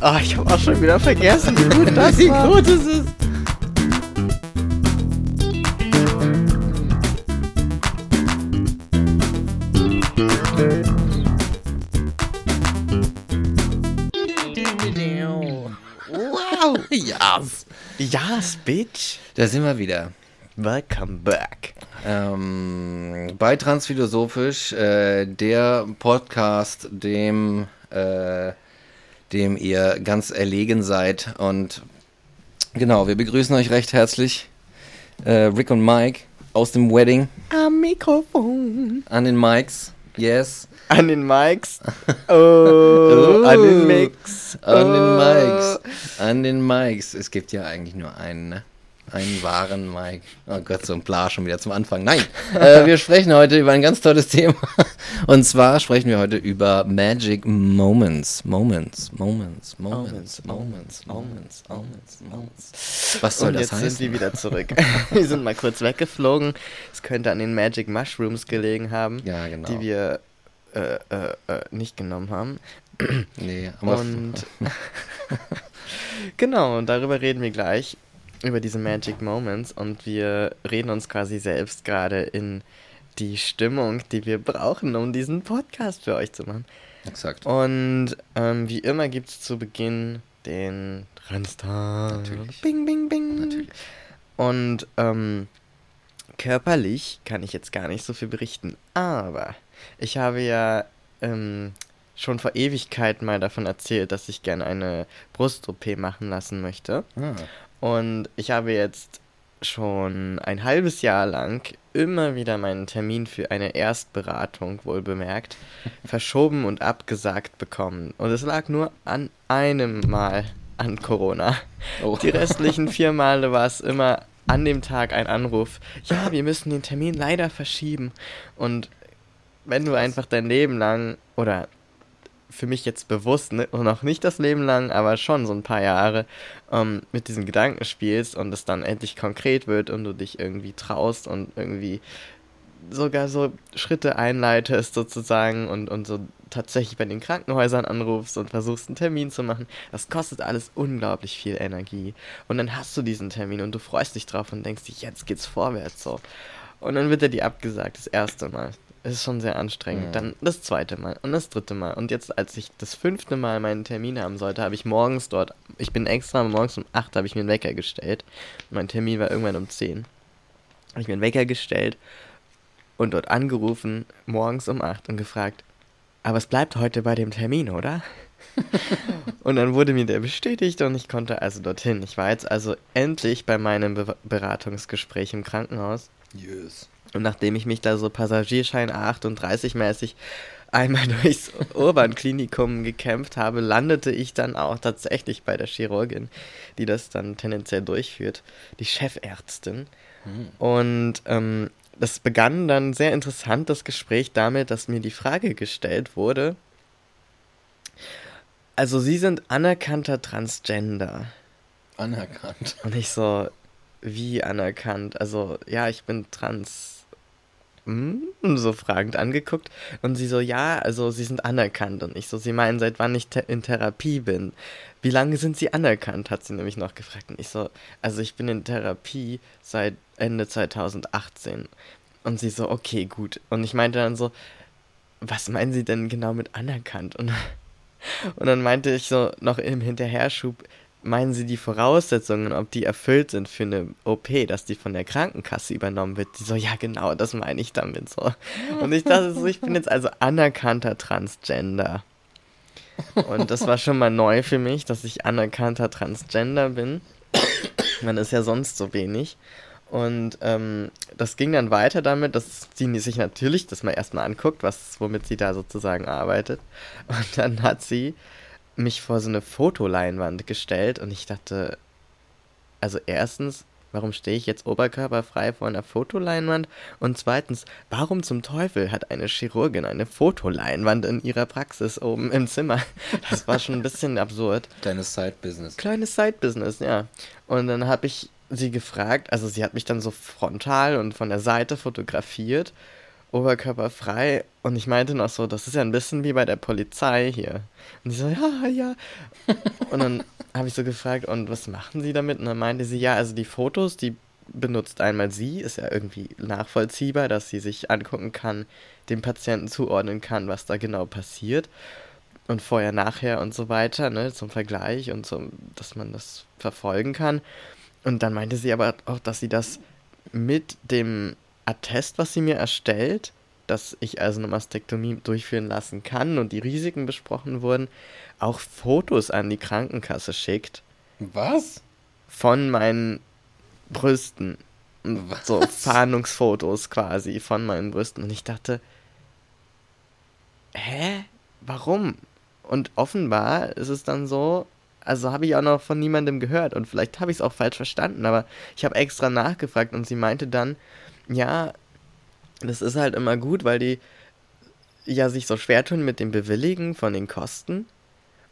Ah, ich habe auch schon wieder vergessen, wie gut das Wie war. gut ist es? Wow. Yes. Yes, bitch. Da sind wir wieder. Welcome back. Ähm, bei Transphilosophisch, äh, der Podcast, dem, äh, dem ihr ganz erlegen seid. Und genau, wir begrüßen euch recht herzlich. Äh, Rick und Mike aus dem Wedding Am Mikrofon. an den Mics. Yes. An den Mics. Oh, an den Mix. An den Oh. Mics. An den Mics. Es gibt ja eigentlich nur einen, ne? Einen wahren Mike. Oh Gott, so ein Bla schon wieder zum Anfang. Nein, äh, wir sprechen heute über ein ganz tolles Thema. Und zwar sprechen wir heute über Magic Moments. Moments, Moments, Moments, Moments, Moments, Moments, Moments. Was soll Und das jetzt heißen? sind wir wieder zurück. wir sind mal kurz weggeflogen. Es könnte an den Magic Mushrooms gelegen haben, Ja, genau. die wir äh, äh, äh, nicht genommen haben. nee, aber Und genau, und darüber reden wir gleich, über diese Magic Moments. Und wir reden uns quasi selbst gerade in die Stimmung, die wir brauchen, um diesen Podcast für euch zu machen. exakt. Und ähm, wie immer gibt es zu Beginn den Transtar. Natürlich. Bing, bing, bing. Natürlich. Und ähm, körperlich kann ich jetzt gar nicht so viel berichten. Aber ich habe ja ähm, schon vor Ewigkeiten mal davon erzählt, dass ich gerne eine Brust-OP machen lassen möchte. Ah, Und ich habe jetzt schon ein halbes Jahr lang immer wieder meinen Termin für eine Erstberatung, wohl bemerkt, verschoben und abgesagt bekommen. Und es lag nur an einem Mal an Corona. Oh. Die restlichen vier Male war es immer an dem Tag ein Anruf. Ja, wir müssen den Termin leider verschieben. Und wenn du einfach dein Leben lang oder für mich jetzt bewusst, ne, noch nicht das Leben lang, aber schon so ein paar Jahre ähm, mit diesen Gedanken spielst und es dann endlich konkret wird und du dich irgendwie traust und irgendwie sogar so Schritte einleitest sozusagen und, und so tatsächlich bei den Krankenhäusern anrufst und versuchst einen Termin zu machen, das kostet alles unglaublich viel Energie. Und dann hast du diesen Termin und du freust dich drauf und denkst jetzt geht's vorwärts so. Und dann wird er dir abgesagt, das erste Mal. Es ist schon sehr anstrengend. Mhm. Dann das zweite Mal und das dritte Mal. Und jetzt, als ich das fünfte Mal meinen Termin haben sollte, habe ich morgens dort, ich bin extra morgens um 8 habe ich mir einen Wecker gestellt. Mein Termin war irgendwann um 10. Habe ich mir einen Wecker gestellt und dort angerufen, morgens um 8 und gefragt, aber es bleibt heute bei dem Termin, oder? und dann wurde mir der bestätigt und ich konnte also dorthin. Ich war jetzt also endlich bei meinem Be Beratungsgespräch im Krankenhaus. yes. Und nachdem ich mich da so Passagierschein A38 mäßig einmal durchs Urban-Klinikum gekämpft habe, landete ich dann auch tatsächlich bei der Chirurgin, die das dann tendenziell durchführt, die Chefärztin. Hm. Und ähm, das begann dann sehr interessant, das Gespräch damit, dass mir die Frage gestellt wurde, also Sie sind anerkannter Transgender. Anerkannt. Und ich so, wie anerkannt? Also, ja, ich bin trans. Hm? So fragend angeguckt. Und sie so, ja, also sie sind anerkannt. Und ich so, sie meinen, seit wann ich te in Therapie bin. Wie lange sind sie anerkannt? Hat sie nämlich noch gefragt. Und ich so, also ich bin in Therapie seit Ende 2018. Und sie so, okay, gut. Und ich meinte dann so, was meinen Sie denn genau mit anerkannt? Und, und dann meinte ich so noch im Hinterherschub, meinen Sie die Voraussetzungen, ob die erfüllt sind für eine OP, dass die von der Krankenkasse übernommen wird? Die so, ja genau, das meine ich damit so. Und ich dachte so, ich bin jetzt also anerkannter Transgender. Und das war schon mal neu für mich, dass ich anerkannter Transgender bin. Man ist ja sonst so wenig. Und ähm, das ging dann weiter damit, dass sie sich natürlich das mal erstmal anguckt, was, womit sie da sozusagen arbeitet. Und dann hat sie mich vor so eine Fotoleinwand gestellt und ich dachte, also erstens, warum stehe ich jetzt oberkörperfrei vor einer Fotoleinwand? Und zweitens, warum zum Teufel hat eine Chirurgin eine Fotoleinwand in ihrer Praxis oben im Zimmer? Das war schon ein bisschen absurd. Deines Side-Business. Kleines Side-Business, ja. Und dann habe ich sie gefragt, also sie hat mich dann so frontal und von der Seite fotografiert oberkörperfrei. Und ich meinte noch so, das ist ja ein bisschen wie bei der Polizei hier. Und sie so, ja, ja. Und dann habe ich so gefragt, und was machen Sie damit? Und dann meinte sie, ja, also die Fotos, die benutzt einmal sie, ist ja irgendwie nachvollziehbar, dass sie sich angucken kann, dem Patienten zuordnen kann, was da genau passiert. Und vorher, nachher und so weiter, ne, zum Vergleich und zum, dass man das verfolgen kann. Und dann meinte sie aber auch, dass sie das mit dem Attest, was sie mir erstellt, dass ich also eine Mastektomie durchführen lassen kann und die Risiken besprochen wurden, auch Fotos an die Krankenkasse schickt. Was? Von meinen Brüsten. Was? So Fahndungsfotos quasi von meinen Brüsten. Und ich dachte, hä? Warum? Und offenbar ist es dann so, also habe ich auch noch von niemandem gehört und vielleicht habe ich es auch falsch verstanden, aber ich habe extra nachgefragt und sie meinte dann, ja, das ist halt immer gut, weil die ja sich so schwer tun mit dem Bewilligen von den Kosten.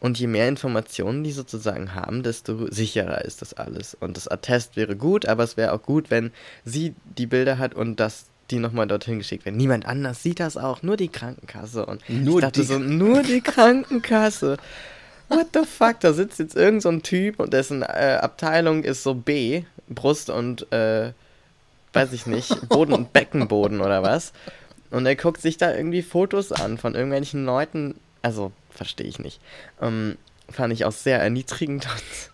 Und je mehr Informationen die sozusagen haben, desto sicherer ist das alles. Und das Attest wäre gut, aber es wäre auch gut, wenn sie die Bilder hat und dass die nochmal dorthin geschickt werden. Niemand anders sieht das auch, nur die Krankenkasse. Und nur ich dachte die so, nur die Krankenkasse. What the fuck? Da sitzt jetzt irgend so ein Typ und dessen äh, Abteilung ist so B, Brust und äh, weiß ich nicht, Boden und Beckenboden oder was. Und er guckt sich da irgendwie Fotos an von irgendwelchen Leuten. Also, verstehe ich nicht. Ähm, fand ich auch sehr erniedrigend.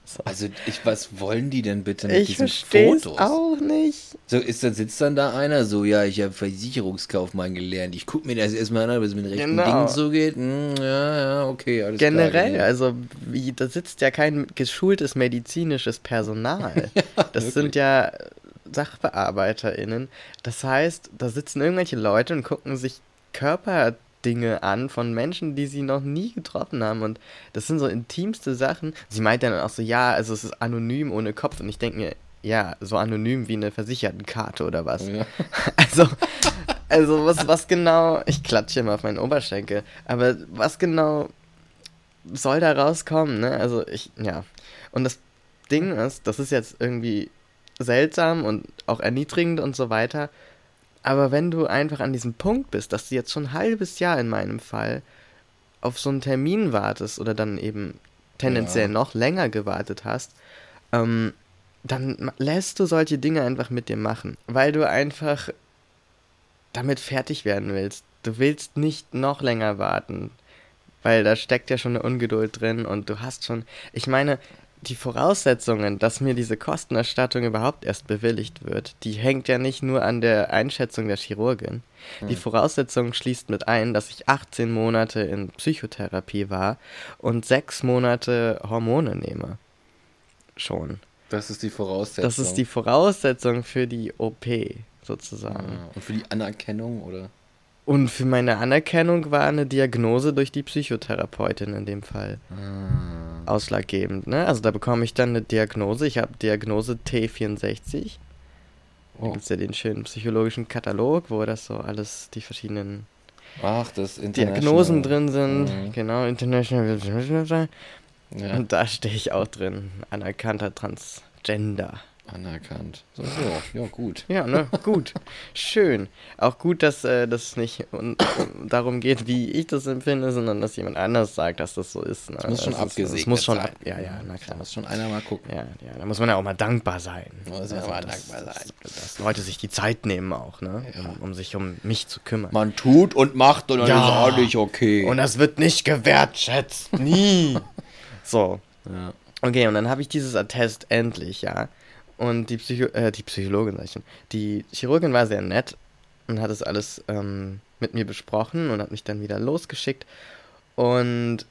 So. Also, ich, was wollen die denn bitte mit ich diesen Fotos? auch nicht. So, ist dann sitzt dann da einer so, ja, ich habe Versicherungskaufmann gelernt. Ich gucke mir das erstmal an, ob es mit rechten genau. Dingen zugeht. Hm, ja, ja, okay, alles Generell, klar, also, wie, da sitzt ja kein geschultes medizinisches Personal. ja, das wirklich. sind ja SachbearbeiterInnen. Das heißt, da sitzen irgendwelche Leute und gucken sich Körperdinge an von Menschen, die sie noch nie getroffen haben. Und das sind so intimste Sachen. Sie meint dann auch so, ja, also es ist anonym ohne Kopf. Und ich denke mir, ja, so anonym wie eine Versichertenkarte oder was. Ja. Also, also was, was genau, ich klatsche immer auf meinen Oberschenkel, aber was genau soll da rauskommen, ne? Also ich, ja. Und das Ding ist, das ist jetzt irgendwie seltsam und auch erniedrigend und so weiter. Aber wenn du einfach an diesem Punkt bist, dass du jetzt schon ein halbes Jahr in meinem Fall auf so einen Termin wartest oder dann eben tendenziell ja. noch länger gewartet hast, ähm, dann lässt du solche Dinge einfach mit dir machen, weil du einfach damit fertig werden willst. Du willst nicht noch länger warten, weil da steckt ja schon eine Ungeduld drin und du hast schon, ich meine, die Voraussetzungen, dass mir diese Kostenerstattung überhaupt erst bewilligt wird, die hängt ja nicht nur an der Einschätzung der Chirurgin. Hm. Die Voraussetzung schließt mit ein, dass ich 18 Monate in Psychotherapie war und sechs Monate Hormone nehme. Schon. Das ist die Voraussetzung. Das ist die Voraussetzung für die OP, sozusagen. Ah, und für die Anerkennung, oder? Und für meine Anerkennung war eine Diagnose durch die Psychotherapeutin in dem Fall ah. Ausschlaggebend. Ne? Also da bekomme ich dann eine Diagnose. Ich habe Diagnose T64. Oh. Da gibt es ja den schönen psychologischen Katalog, wo das so alles, die verschiedenen Ach, Diagnosen drin sind. Mhm. Genau, International. Ja. Und da stehe ich auch drin. Anerkannter Transgender. Anerkannt. So, so, ja, gut. Ja, ne, gut. Schön. Auch gut, dass äh, das nicht um, darum geht, wie ich das empfinde, sondern dass jemand anders sagt, dass das so ist. Ne? Das muss schon abgesehen Das muss schon ab, ja, ja, na klar. Da muss schon einer mal gucken. Ja, ja, da muss man ja auch mal dankbar sein. Muss ja also, mal dass, dankbar sein. Dass, dass, Leute sich die Zeit nehmen auch, ne? Ja. Um, um, sich um mich zu kümmern. Man tut und macht und dann ja. ist auch nicht okay. Und das wird nicht gewertschätzt. Nie. so. Ja. Okay, und dann habe ich dieses Attest endlich, ja. Und die, Psycho äh, die Psychologin, sag ich schon, die Chirurgin war sehr nett und hat es alles ähm, mit mir besprochen und hat mich dann wieder losgeschickt. Und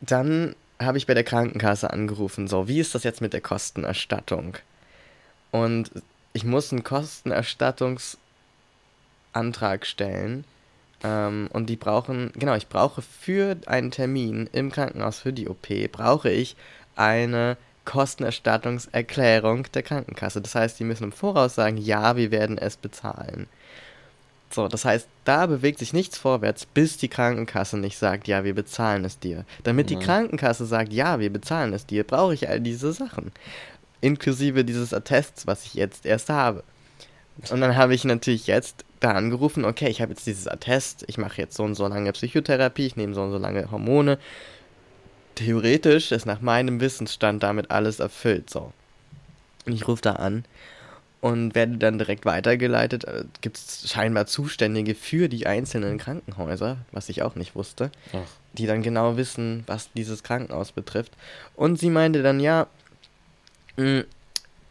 dann habe ich bei der Krankenkasse angerufen, so, wie ist das jetzt mit der Kostenerstattung? Und ich muss einen Kostenerstattungsantrag stellen. Ähm, und die brauchen, genau, ich brauche für einen Termin im Krankenhaus für die OP, brauche ich eine Kostenerstattungserklärung der Krankenkasse. Das heißt, die müssen im Voraus sagen, ja, wir werden es bezahlen. So, das heißt, da bewegt sich nichts vorwärts, bis die Krankenkasse nicht sagt, ja, wir bezahlen es dir. Damit die Krankenkasse sagt, ja, wir bezahlen es dir, brauche ich all diese Sachen. Inklusive dieses Attests, was ich jetzt erst habe. Und dann habe ich natürlich jetzt da angerufen, okay, ich habe jetzt dieses Attest, ich mache jetzt so und so lange Psychotherapie, ich nehme so und so lange Hormone. Theoretisch ist nach meinem Wissensstand damit alles erfüllt, so. Und ich rufe da an und werde dann direkt weitergeleitet. Äh, Gibt es scheinbar Zuständige für die einzelnen Krankenhäuser, was ich auch nicht wusste, Ach. die dann genau wissen, was dieses Krankenhaus betrifft. Und sie meinte dann, ja, mh,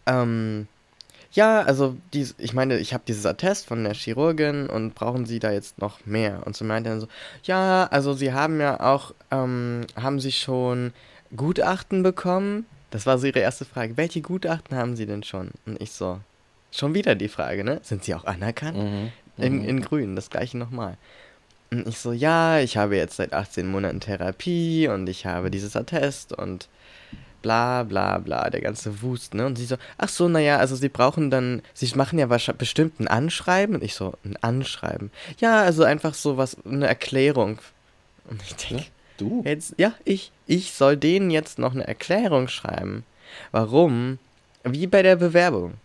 ähm, ja, also dies, ich meine, ich habe dieses Attest von der Chirurgin und brauchen Sie da jetzt noch mehr? Und sie meinte dann so, ja, also Sie haben ja auch, ähm, haben Sie schon Gutachten bekommen? Das war so ihre erste Frage. Welche Gutachten haben Sie denn schon? Und ich so, schon wieder die Frage, ne? Sind Sie auch anerkannt? Mhm. In, Mhm. in grün, das gleiche nochmal. Und ich so, ja, ich habe jetzt seit 18 Monaten Therapie und ich habe dieses Attest und bla bla bla, der ganze Wust, ne? Und sie so, ach so, naja, also sie brauchen dann, sie machen ja wahrscheinlich bestimmt ein Anschreiben. Und ich so, ein Anschreiben. Ja, also einfach so was, eine Erklärung. Und ich denke, Du? Jetzt, ja, ich, ich soll denen jetzt noch eine Erklärung schreiben. Warum? Wie bei der Bewerbung.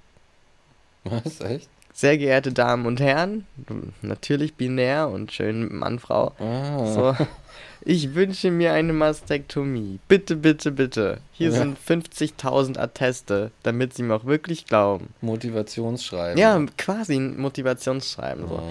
Was? Echt? Sehr geehrte Damen und Herren, natürlich binär und schön Mann, Frau. Ah. So, ich wünsche mir eine Mastektomie. Bitte, bitte, bitte. Hier Ja. sind 50.000 Atteste, damit Sie mir auch wirklich glauben. Motivationsschreiben. Ja, quasi ein Motivationsschreiben. So.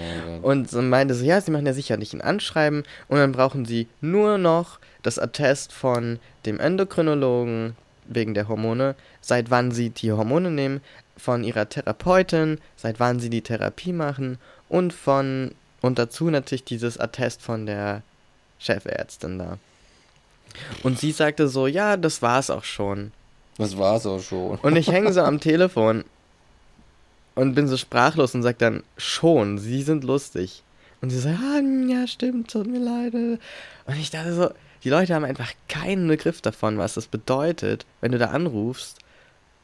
Oh. Und so meinte so, ja, sie machen ja sicherlich ein Anschreiben und dann brauchen sie nur noch das Attest von dem Endokrinologen wegen der Hormone, seit wann sie die Hormone nehmen, von ihrer Therapeutin, seit wann sie die Therapie machen und von und dazu natürlich dieses Attest von der Chefärztin da. Und sie sagte so, ja, das war's auch schon. Das war's auch schon. Und ich hänge so am Telefon und bin so sprachlos und sag dann, schon, sie sind lustig. Und sie sagt, ah, ja, stimmt, tut mir leid. Und ich dachte so, die Leute haben einfach keinen Begriff davon, was das bedeutet, wenn du da anrufst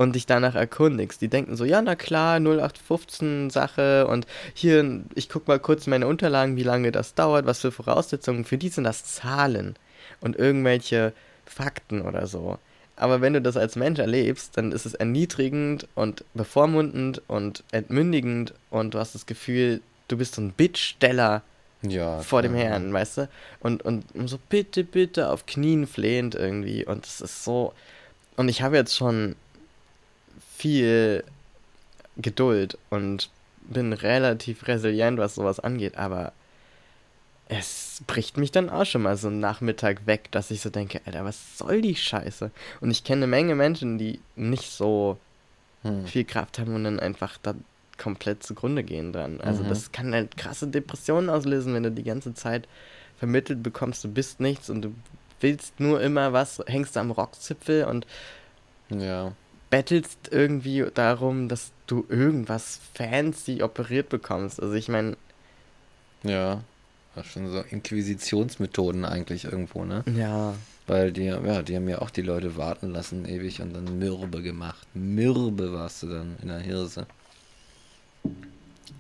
und dich danach erkundigst. Die denken so, ja, na klar, 0815 Sache und hier, ich guck mal kurz in meine Unterlagen, wie lange das dauert, was für Voraussetzungen. Für die sind das Zahlen und irgendwelche Fakten oder so. Aber wenn du das als Mensch erlebst, dann ist es erniedrigend und bevormundend und entmündigend und du hast das Gefühl, du bist so ein Bittsteller Ja. vor dem. Herrn, weißt du? Und, und so bitte, bitte auf Knien flehend irgendwie. Und es ist so. Und ich habe jetzt schon viel Geduld und bin relativ resilient, was sowas angeht, aber es bricht mich dann auch schon mal so einen Nachmittag weg, dass ich so denke, Alter, was soll die Scheiße? Und ich kenne eine Menge Menschen, die nicht so Hm. viel Kraft haben und dann einfach da komplett zugrunde gehen dran. Also Mhm. das kann halt krasse Depressionen auslösen, wenn du die ganze Zeit vermittelt bekommst, du bist nichts und du willst nur immer was, hängst am Rockzipfel und Ja. Bettelst irgendwie darum, dass du irgendwas fancy operiert bekommst. Also ich meine, Ja. Das ist schon so Inquisitionsmethoden eigentlich irgendwo, ne? ja, Weil die, ja, die haben ja auch die Leute warten lassen ewig und dann mürbe gemacht. Mürbe warst du dann in der Hirse.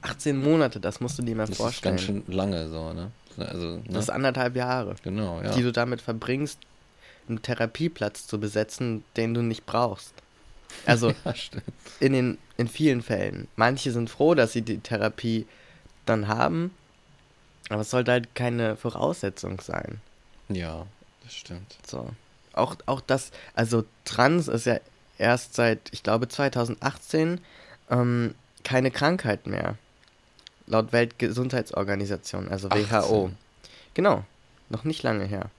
18 Monate, das musst du dir mal Das ist vorstellen. ganz schön lange so, ne? Also, ne? Das ist anderthalb Jahre, genau, ja. die du damit verbringst, einen Therapieplatz zu besetzen, den du nicht brauchst. Also ja, in, den, in vielen Fällen. Manche sind froh, dass sie die Therapie dann haben, aber es sollte halt keine Voraussetzung sein. Ja, das stimmt. So. Auch, auch das, also Trans ist ja erst seit, ich glaube, 2018 ähm, keine Krankheit mehr. Laut Weltgesundheitsorganisation, also WHO. 18. Genau, noch nicht lange her.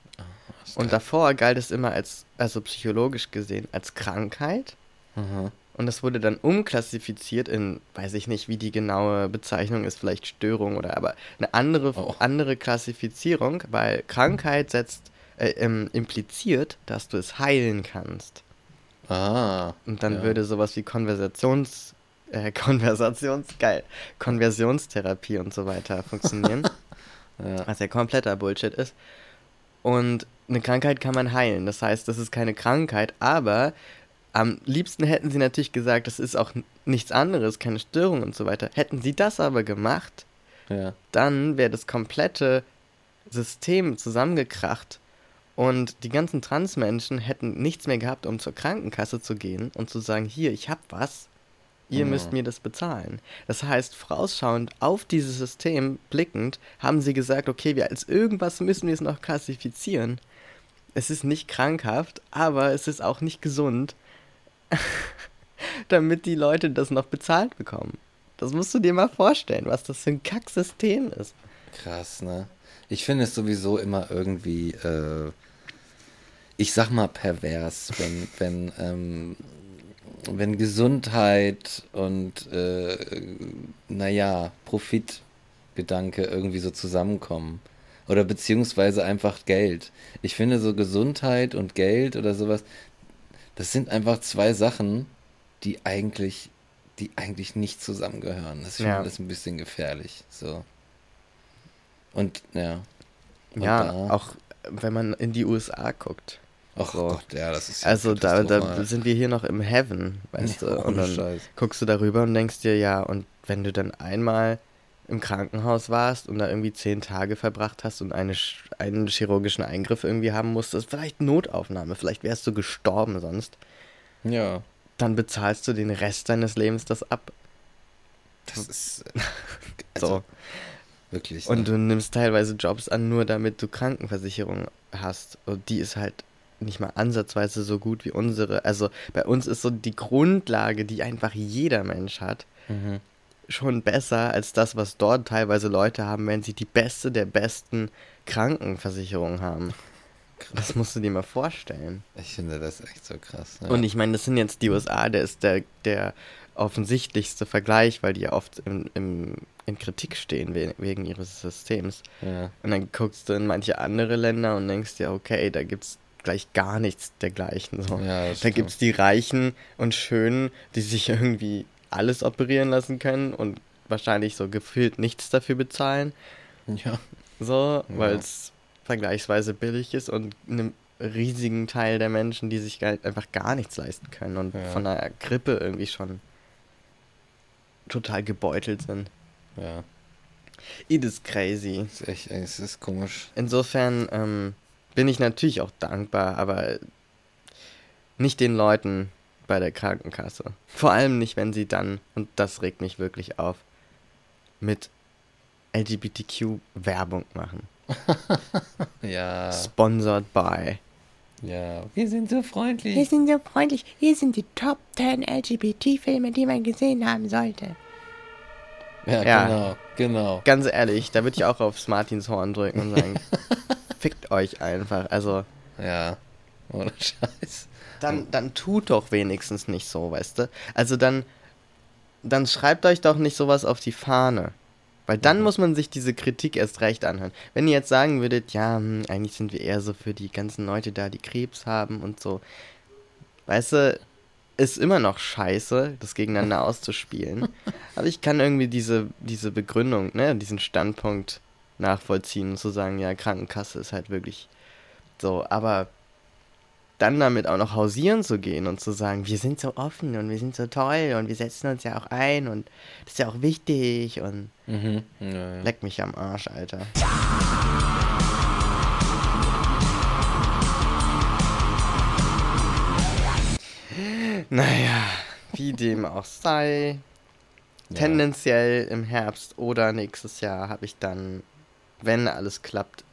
Das Und davor galt es immer als, also psychologisch gesehen, als Krankheit. Aha. Und das wurde dann umklassifiziert in, weiß ich nicht, wie die genaue Bezeichnung ist, vielleicht Störung oder aber eine andere, Oh. andere Klassifizierung, weil Krankheit setzt, äh, ähm, impliziert, dass du es heilen kannst. Ah. Und dann ja. würde sowas wie Konversations, äh, Konversations, geil, Konversionstherapie und so weiter funktionieren, Ja. was ja kompletter Bullshit ist. Und eine Krankheit kann man heilen. Das heißt, das ist keine Krankheit, aber am liebsten hätten sie natürlich gesagt, das ist auch nichts anderes, keine Störung und so weiter. Hätten sie das aber gemacht, ja. dann wäre das komplette System zusammengekracht und die ganzen Transmenschen hätten nichts mehr gehabt, um zur Krankenkasse zu gehen und zu sagen, hier, ich hab was. Ihr Mhm. müsst mir das bezahlen. Das heißt, vorausschauend auf dieses System blickend, haben sie gesagt, okay, wir als irgendwas müssen wir es noch klassifizieren. Es ist nicht krankhaft, aber es ist auch nicht gesund, damit die Leute das noch bezahlt bekommen. Das musst du dir mal vorstellen, was das für ein Kacksystem ist. Krass, ne? Ich finde es sowieso immer irgendwie, äh, ich sag mal pervers, wenn, wenn, ähm, wenn Gesundheit und, äh, naja, Profitgedanke irgendwie so zusammenkommen. Oder beziehungsweise einfach Geld. Ich finde so Gesundheit und Geld oder sowas, das sind einfach zwei Sachen, die eigentlich, die eigentlich nicht zusammengehören. Das finde Ja. ich das ein bisschen gefährlich. So. Und ja. Und ja, da- auch wenn man in die USA guckt. Ach so. Gott, ja, das ist ja Also da, da sind wir hier noch im Heaven, weißt Ja, du? Und dann Scheiß. guckst du darüber und denkst dir, ja, und wenn du dann einmal im Krankenhaus warst und da irgendwie zehn Tage verbracht hast und eine, einen chirurgischen Eingriff irgendwie haben musstest, vielleicht Notaufnahme, vielleicht wärst du gestorben sonst, Ja, dann bezahlst du den Rest deines Lebens das ab. das ist äh, So. also, wirklich. Und ne? du nimmst teilweise Jobs an, nur damit du Krankenversicherung hast. Und die ist halt nicht mal ansatzweise so gut wie unsere. Also bei uns ist so die Grundlage, die einfach jeder Mensch hat, Mhm. Schon besser als das, was dort teilweise Leute haben, wenn sie die beste der besten Krankenversicherung haben. Das musst du dir mal vorstellen. Ich finde das echt so krass. Ja. Und ich meine, das sind jetzt die USA, der ist der, der offensichtlichste Vergleich, weil die ja oft im, im, in Kritik stehen we wegen ihres Systems. ja. Und dann guckst du in manche andere Länder und denkst dir, okay, da gibt's gleich gar nichts dergleichen. So. Ja, da stimmt. gibt's die Reichen und Schönen, die sich irgendwie alles operieren lassen können und wahrscheinlich so gefühlt nichts dafür bezahlen. Ja. So, Ja. weil es vergleichsweise billig ist und einem riesigen Teil der Menschen, die sich gar, einfach gar nichts leisten können und Ja. von einer Grippe irgendwie schon total gebeutelt sind. Ja. It is crazy. Ist echt, es ist komisch. Insofern ähm, bin ich natürlich auch dankbar, aber nicht den Leuten bei der Krankenkasse. Vor allem nicht, wenn sie dann, und das regt mich wirklich auf, mit LGBTQ Werbung machen. Ja. Sponsored by. Ja. Wir sind so Wir freundlich. sind so freundlich. Hier sind die Top 10 LGBT-Filme, die man gesehen haben sollte. Ja, Ja. genau. Genau. Ganz ehrlich, da würde ich auch aufs Martinshorn drücken und sagen, fickt euch einfach. Also, Ja. Ohne Scheiß. Dann, dann tut doch wenigstens nicht so, weißt du? Also dann, dann schreibt euch doch nicht sowas auf die Fahne. Weil dann muss man sich diese Kritik erst recht anhören. Wenn ihr jetzt sagen würdet, ja, hm, eigentlich sind wir eher so für die ganzen Leute da, die Krebs haben und so. Weißt du, ist immer noch scheiße, das gegeneinander auszuspielen. Aber ich kann irgendwie diese, diese Begründung, ne, diesen Standpunkt nachvollziehen und zu sagen, ja, Krankenkasse ist halt wirklich so. Aber dann damit auch noch hausieren zu gehen und zu sagen, wir sind so offen und wir sind so toll und wir setzen uns ja auch ein und das ist ja auch wichtig und Mhm. Ja, ja. leck mich am Arsch, Alter. Naja, wie dem auch sei. Ja. Tendenziell im Herbst oder nächstes Jahr habe ich dann, wenn alles klappt,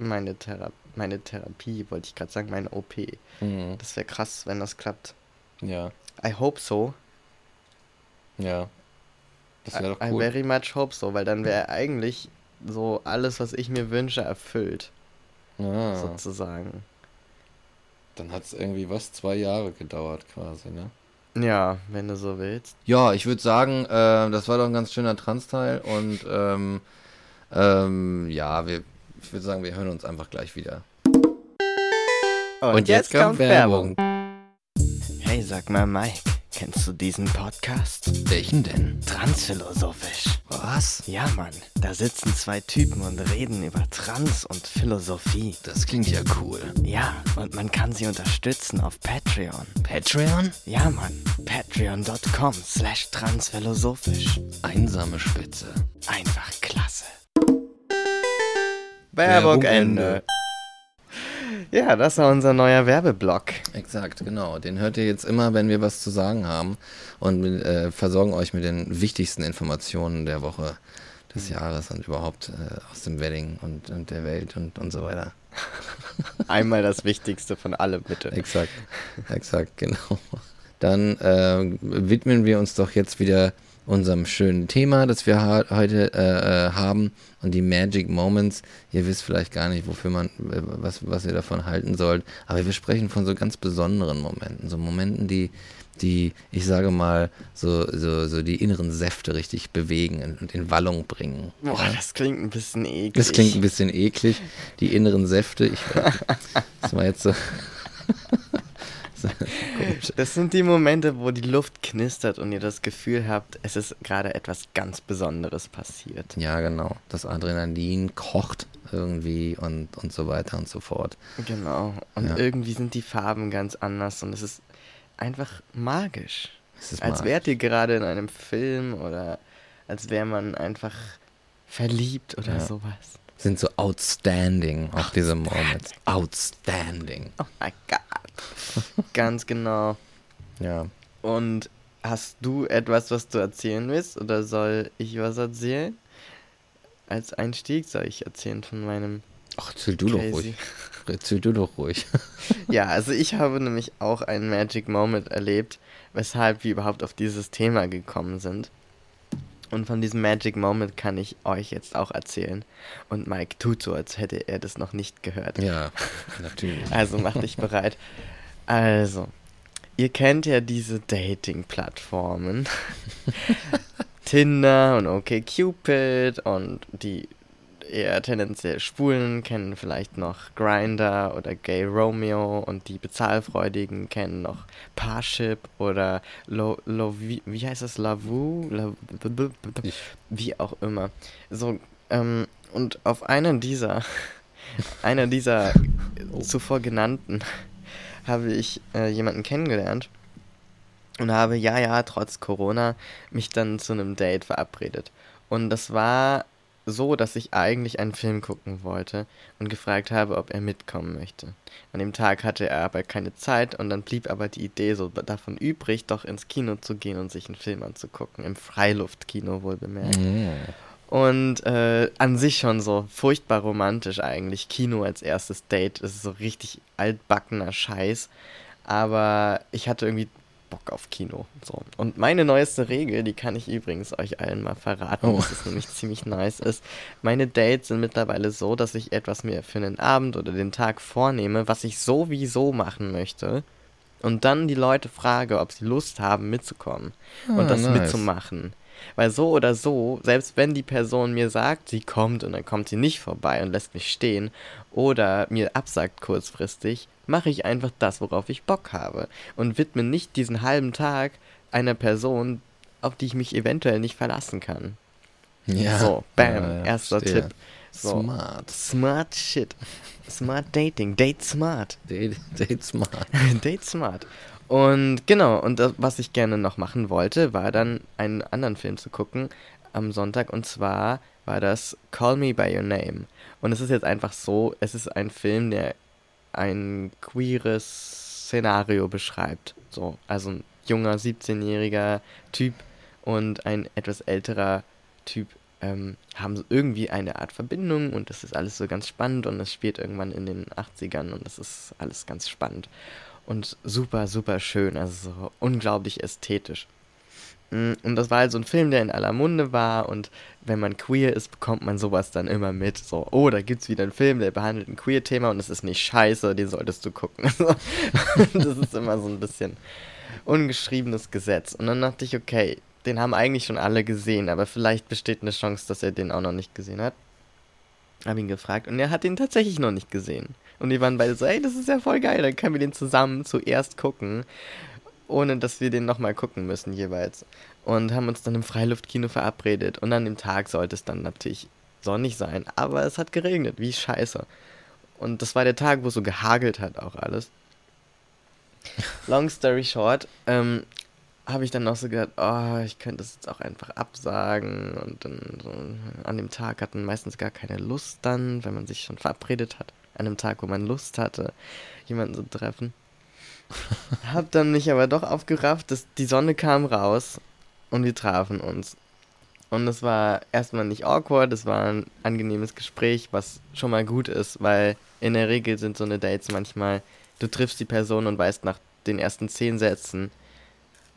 meine, Thera meine Therapie, wollte ich gerade sagen, meine OP. Mhm. Das wäre krass, wenn das klappt. Ja. I hope so. Ja. Das wäre doch I, I cool. very much hope so, weil dann wäre eigentlich so alles, was ich mir wünsche, erfüllt, Ah, sozusagen. dann hat es irgendwie was, zwei Jahre gedauert quasi, ne? Ja, wenn du so willst. Ja, ich würde sagen, äh, das war doch ein ganz schöner Trans-Teil und ähm, ähm, ja, wir, ich würde sagen, wir hören uns einfach gleich wieder. Hey, sag mal, Mike, kennst du diesen Podcast? Welchen denn? Transphilosophisch. Was? Ja, Mann, da sitzen zwei Typen und reden über Trans und Philosophie. Das klingt ja cool. Ja, und man kann sie unterstützen auf Patreon. Patreon? Ja, Mann, patreon.com slash transphilosophisch. Einsame Spitze. Einfach klasse. Werbung Werbung Ende. Ja, das war unser neuer Werbeblock. Exakt, genau. Den hört ihr jetzt immer, wenn wir was zu sagen haben und äh, versorgen euch mit den wichtigsten Informationen der Woche, des Jahres und überhaupt äh, aus dem Wedding und, und der Welt und, und so weiter. Einmal das Wichtigste von allem, bitte. Exakt, exakt, genau. Dann äh, widmen wir uns doch jetzt wieder unserem schönen Thema, das wir ha heute äh, äh, haben und die Magic Moments. Ihr wisst vielleicht gar nicht, wofür man, was, was ihr davon halten sollt, aber wir sprechen von so ganz besonderen Momenten, so Momenten, die, die, ich sage mal, so, so, so die inneren Säfte richtig bewegen und in Wallung bringen. Boah, das klingt ein bisschen eklig. Das klingt ein bisschen eklig, die inneren Säfte. Ich, das war jetzt so. Das sind die Momente, wo die Luft knistert und ihr das Gefühl habt, es ist gerade etwas ganz Besonderes passiert. Ja, genau. Das Adrenalin kocht irgendwie und, und so weiter und so fort. Genau. Und Ja. irgendwie sind die Farben ganz anders und es ist einfach magisch. Es ist Als magisch. wärt ihr gerade in einem Film oder als wäre man einfach verliebt oder Ja. sowas. Sind so outstanding, auch diese Moments. Outstanding. Oh mein Gott. ganz genau. Ja. Und hast du etwas, was du erzählen willst oder soll ich was erzählen? Als Einstieg soll ich erzählen von meinem Ach, erzähl du doch ruhig. Erzähl du doch ruhig. Ja, also ich habe nämlich auch einen Magic Moment erlebt, weshalb wir überhaupt auf dieses Thema gekommen sind. Und von diesem Magic Moment kann ich euch jetzt auch erzählen. Und Mike tut so, als hätte er das noch nicht gehört. Ja, natürlich. Also mach dich bereit. Also, ihr kennt ja diese Dating-Plattformen. Tinder und OkCupid und die eher tendenziell Schwulen kennen vielleicht noch Grinder oder Gay Romeo und die Bezahlfreudigen kennen noch Parship oder Lo, Lo wie, wie heißt das? Lavu? La, wie auch immer. So, ähm, und auf einer dieser, einer dieser zuvor genannten habe ich äh, jemanden kennengelernt und habe, ja, ja, trotz Corona, mich dann zu einem Date verabredet. Und das war so, dass ich eigentlich einen Film gucken wollte und gefragt habe, ob er mitkommen möchte. An dem Tag hatte er aber keine Zeit und dann blieb aber die Idee so davon übrig, doch ins Kino zu gehen und sich einen Film anzugucken. Im Freiluftkino wohl bemerkt. mm, Und äh, an sich schon so furchtbar romantisch eigentlich. Kino als erstes Date. Das ist so richtig altbackener Scheiß. Aber ich hatte irgendwie Bock auf Kino. So. Und meine neueste Regel, die kann ich übrigens euch allen mal verraten, Oh. dass es nämlich ziemlich nice ist. Meine Dates sind mittlerweile so, dass ich etwas mir für einen Abend oder den Tag vornehme, was ich sowieso machen möchte. Und dann die Leute frage, ob sie Lust haben, mitzukommen und Ah, das nice. mitzumachen. Weil so oder so, selbst wenn die Person mir sagt, sie kommt und dann kommt sie nicht vorbei und lässt mich stehen oder mir absagt kurzfristig, mache ich einfach das, worauf ich Bock habe und widme nicht diesen halben Tag einer Person, auf die ich mich eventuell nicht verlassen kann. ja. So, bam, Ja, ja, erster verstehe. Tipp. So. Smart. Smart Shit. Smart Dating. Date smart. Date, date smart. Date smart. Und genau, und das, was ich gerne noch machen wollte, war dann einen anderen Film zu gucken am Sonntag. Und zwar war das Call Me By Your Name. Und es ist jetzt einfach so, es ist ein Film, der ein queeres Szenario beschreibt. So, also ein junger 17-jähriger Typ und ein etwas älterer Typ ähm, haben irgendwie eine Art Verbindung und das ist alles so ganz spannend und es spielt irgendwann in den 80ern und das ist alles ganz spannend und super, super schön, also so unglaublich ästhetisch. Mm, Und das war halt so ein Film, der in aller Munde war und wenn man queer ist, bekommt man sowas dann immer mit. So, oh, da gibt's wieder einen Film, der behandelt ein Queer-Thema und es ist nicht scheiße, den solltest du gucken. Das ist immer so ein bisschen ungeschriebenes Gesetz. Und dann dachte ich, okay, den haben eigentlich schon alle gesehen, aber vielleicht besteht eine Chance, dass er den auch noch nicht gesehen hat. Hab ihn gefragt und er hat den tatsächlich noch nicht gesehen. Und die waren beide so, ey, das ist ja voll geil, dann können wir den zusammen zuerst gucken, ohne dass wir den nochmal gucken müssen jeweils. Und haben uns dann im Freiluftkino verabredet und an dem Tag sollte es dann natürlich sonnig sein, aber es hat geregnet, wie scheiße. Und das war der Tag, wo so gehagelt hat auch alles. Long story short, ähm, habe ich dann noch so gedacht, oh, ich könnte das jetzt auch einfach absagen und dann so, an dem Tag hatten meistens gar keine Lust dann, wenn man sich schon verabredet hat. An einem Tag, wo man Lust hatte, jemanden zu treffen. Hab dann mich aber doch aufgerafft, dass die Sonne kam raus und wir trafen uns. Und es war erstmal nicht awkward, es war ein angenehmes Gespräch, was schon mal gut ist, weil in der Regel sind so eine Dates manchmal, du triffst die Person und weißt nach den ersten zehn Sätzen,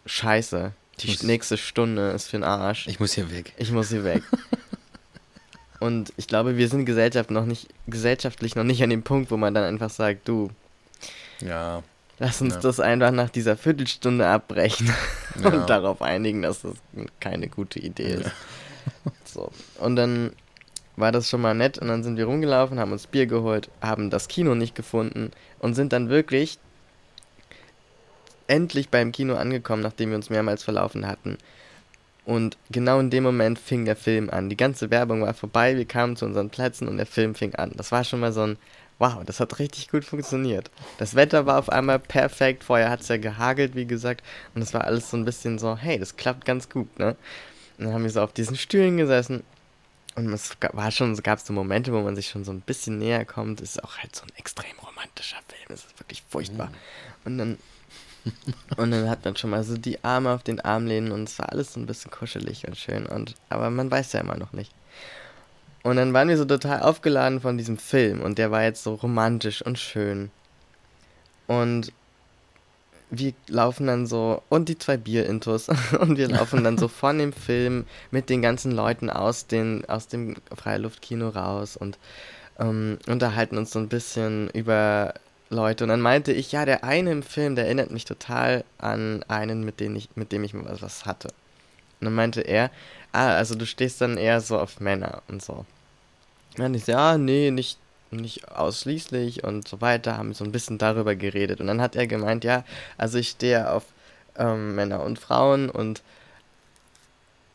scheiße, die nächste Stunde ist für den Arsch. Ich muss hier weg. Ich muss hier weg. Und ich glaube, wir sind Gesellschaft noch nicht, gesellschaftlich noch nicht an dem Punkt, wo man dann einfach sagt, du, Ja. lass uns Ja. das einfach nach dieser Viertelstunde abbrechen Ja. und darauf einigen, dass das keine gute Idee ist. So. Und dann war das schon mal nett und dann sind wir rumgelaufen, haben uns Bier geholt, haben das Kino nicht gefunden und sind dann wirklich endlich beim Kino angekommen, nachdem wir uns mehrmals verlaufen hatten. Und genau in dem Moment fing der Film an. Die ganze Werbung war vorbei, wir kamen zu unseren Plätzen und der Film fing an. Das war schon mal so ein, wow, das hat richtig gut funktioniert. Das Wetter war auf einmal perfekt, vorher hat es ja gehagelt, wie gesagt, und es war alles so ein bisschen so, hey, das klappt ganz gut, ne? Und dann haben wir so auf diesen Stühlen gesessen und es war schon, es gab so Momente, wo man sich schon so ein bisschen näher kommt. Es ist auch halt so ein extrem romantischer Film, es ist wirklich furchtbar. Und dann und dann hat man schon mal so die Arme auf den Arm lehnen und es war alles so ein bisschen kuschelig und schön und aber man weiß ja immer noch nicht. Und dann waren wir so total aufgeladen von diesem Film und der war jetzt so romantisch und schön. Und wir laufen dann so und die zwei Bierintos und wir laufen dann so von dem Film mit den ganzen Leuten aus den aus dem Freiluftkino raus und ähm, unterhalten uns so ein bisschen über Leute und dann meinte ich, ja, der eine im Film, der erinnert mich total an einen, mit dem ich, mit dem ich was hatte. Und dann meinte er, ah, also du stehst dann eher so auf Männer und so. Und dann ich so, ja, nee, nicht, nicht ausschließlich und so weiter, haben so ein bisschen darüber geredet. Und dann hat er gemeint, ja, also ich stehe auf ähm, Männer und Frauen und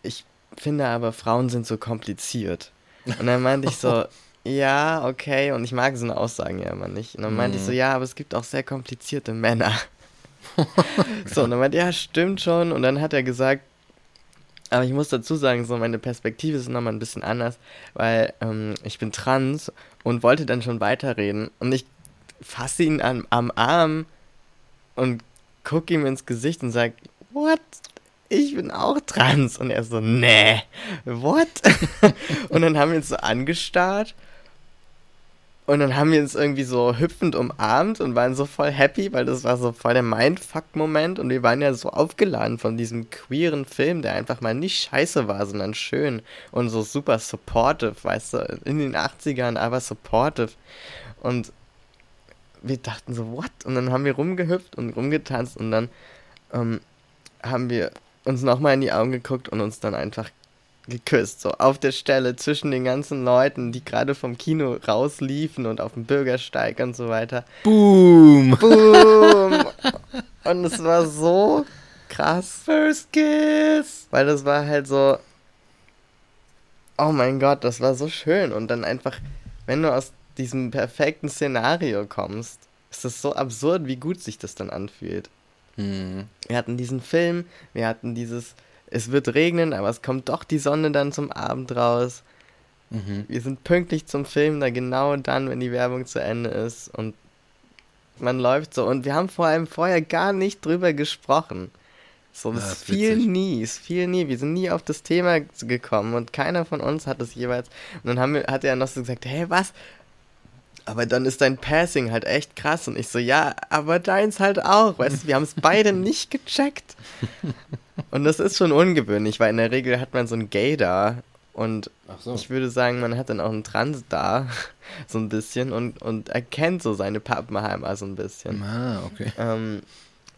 ich finde aber, Frauen sind so kompliziert. Und dann meinte ich so, ja, okay, und ich mag so eine Aussagen ja immer nicht. Und dann meinte ich so, ja, aber es gibt auch sehr komplizierte Männer. so, und dann meinte ja, stimmt schon. Und dann hat er gesagt, aber ich muss dazu sagen, so meine Perspektive ist nochmal ein bisschen anders, weil ähm, ich bin trans und wollte dann schon weiterreden. Und ich fasse ihn am, am Arm und gucke ihm ins Gesicht und sage, what? Ich bin auch trans. Und er so, nee, what? und dann haben wir uns so angestarrt. Und dann haben wir uns irgendwie so hüpfend umarmt und waren so voll happy, weil das war so voll der Mindfuck-Moment und wir waren ja so aufgeladen von diesem queeren Film, der einfach mal nicht scheiße war, sondern schön und so super supportive, weißt du, in den 80ern, aber supportive. Und wir dachten so, what? Und dann haben wir rumgehüpft und rumgetanzt und dann ähm, haben wir uns nochmal in die Augen geguckt und uns dann einfach geküsst, so auf der Stelle zwischen den ganzen Leuten, die gerade vom Kino rausliefen und auf dem Bürgersteig und so weiter. Boom! Boom! und es war so krass. First Kiss! Weil das war halt so. Oh mein Gott, das war so schön. Und dann einfach, wenn du aus diesem perfekten Szenario kommst, ist es so absurd, wie gut sich das dann anfühlt. Hm. Wir hatten diesen Film, wir hatten dieses, es wird regnen, aber es kommt doch die Sonne dann zum Abend raus. Mhm. Wir sind pünktlich zum Film, da genau dann, wenn die Werbung zu Ende ist und man läuft so. Und wir haben vor allem vorher gar nicht drüber gesprochen. So, das Ja, viel witzig. nie, ist viel nie. Wir sind nie auf das Thema gekommen und keiner von uns hat es jeweils. Und dann haben wir, hat er noch so gesagt, hey, was? Aber dann ist dein Passing halt echt krass. Und ich so, ja, aber deins halt auch. Weißt du, wir haben es beide nicht gecheckt. Und das ist schon ungewöhnlich, weil in der Regel hat man so ein Gay da. Und so. ich würde sagen, man hat dann auch einen Trans da. So ein bisschen. Und, und erkennt so seine Pappenheimer so ein bisschen. Ah, okay. Ähm,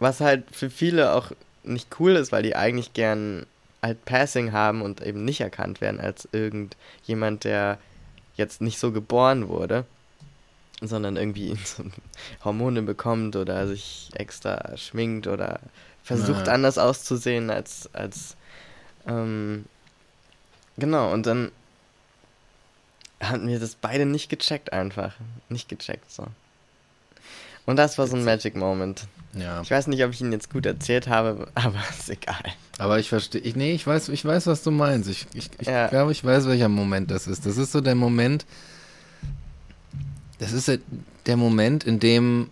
was halt für viele auch nicht cool ist, weil die eigentlich gern halt Passing haben und eben nicht erkannt werden als irgendjemand, der jetzt nicht so geboren wurde, sondern irgendwie so Hormone bekommt oder sich extra schminkt oder versucht Ja. anders auszusehen als, als ähm, genau, und dann hatten wir das beide nicht gecheckt einfach. Nicht gecheckt, so. Und das war so ein Magic Moment. Ja. Ich weiß nicht, ob ich ihn jetzt gut erzählt habe, aber ist egal. Aber ich verstehe, ich, nee, ich weiß, ich weiß, was du meinst. Ich, ich, ich Ja. glaube, ich weiß, welcher Moment das ist. Das ist so der Moment, das ist ja der Moment, in dem,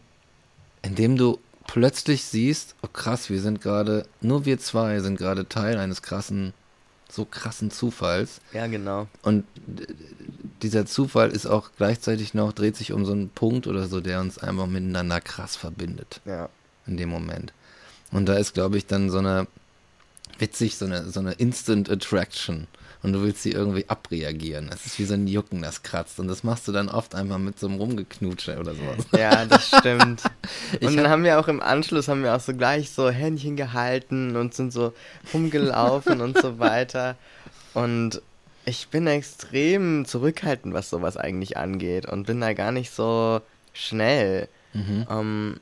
in dem du plötzlich siehst, oh krass, wir sind gerade, nur wir zwei sind gerade Teil eines krassen, so krassen Zufalls. Ja, genau. Und dieser Zufall ist auch gleichzeitig noch, dreht sich um so einen Punkt oder so, der uns einfach miteinander krass verbindet Ja. in dem Moment. Und da ist, glaube ich, dann so eine, witzig, so eine, so eine Instant Attraction. Und du willst sie irgendwie abreagieren. Das ist wie so ein Jucken, das kratzt. Und das machst du dann oft einfach mit so einem Rumgeknutsche oder sowas. Ja, das stimmt. Und dann hab- haben wir auch im Anschluss haben wir auch so gleich so Händchen gehalten und sind so rumgelaufen und so weiter. Und ich bin extrem zurückhaltend, was sowas eigentlich angeht und bin da gar nicht so schnell. Mhm. Ähm,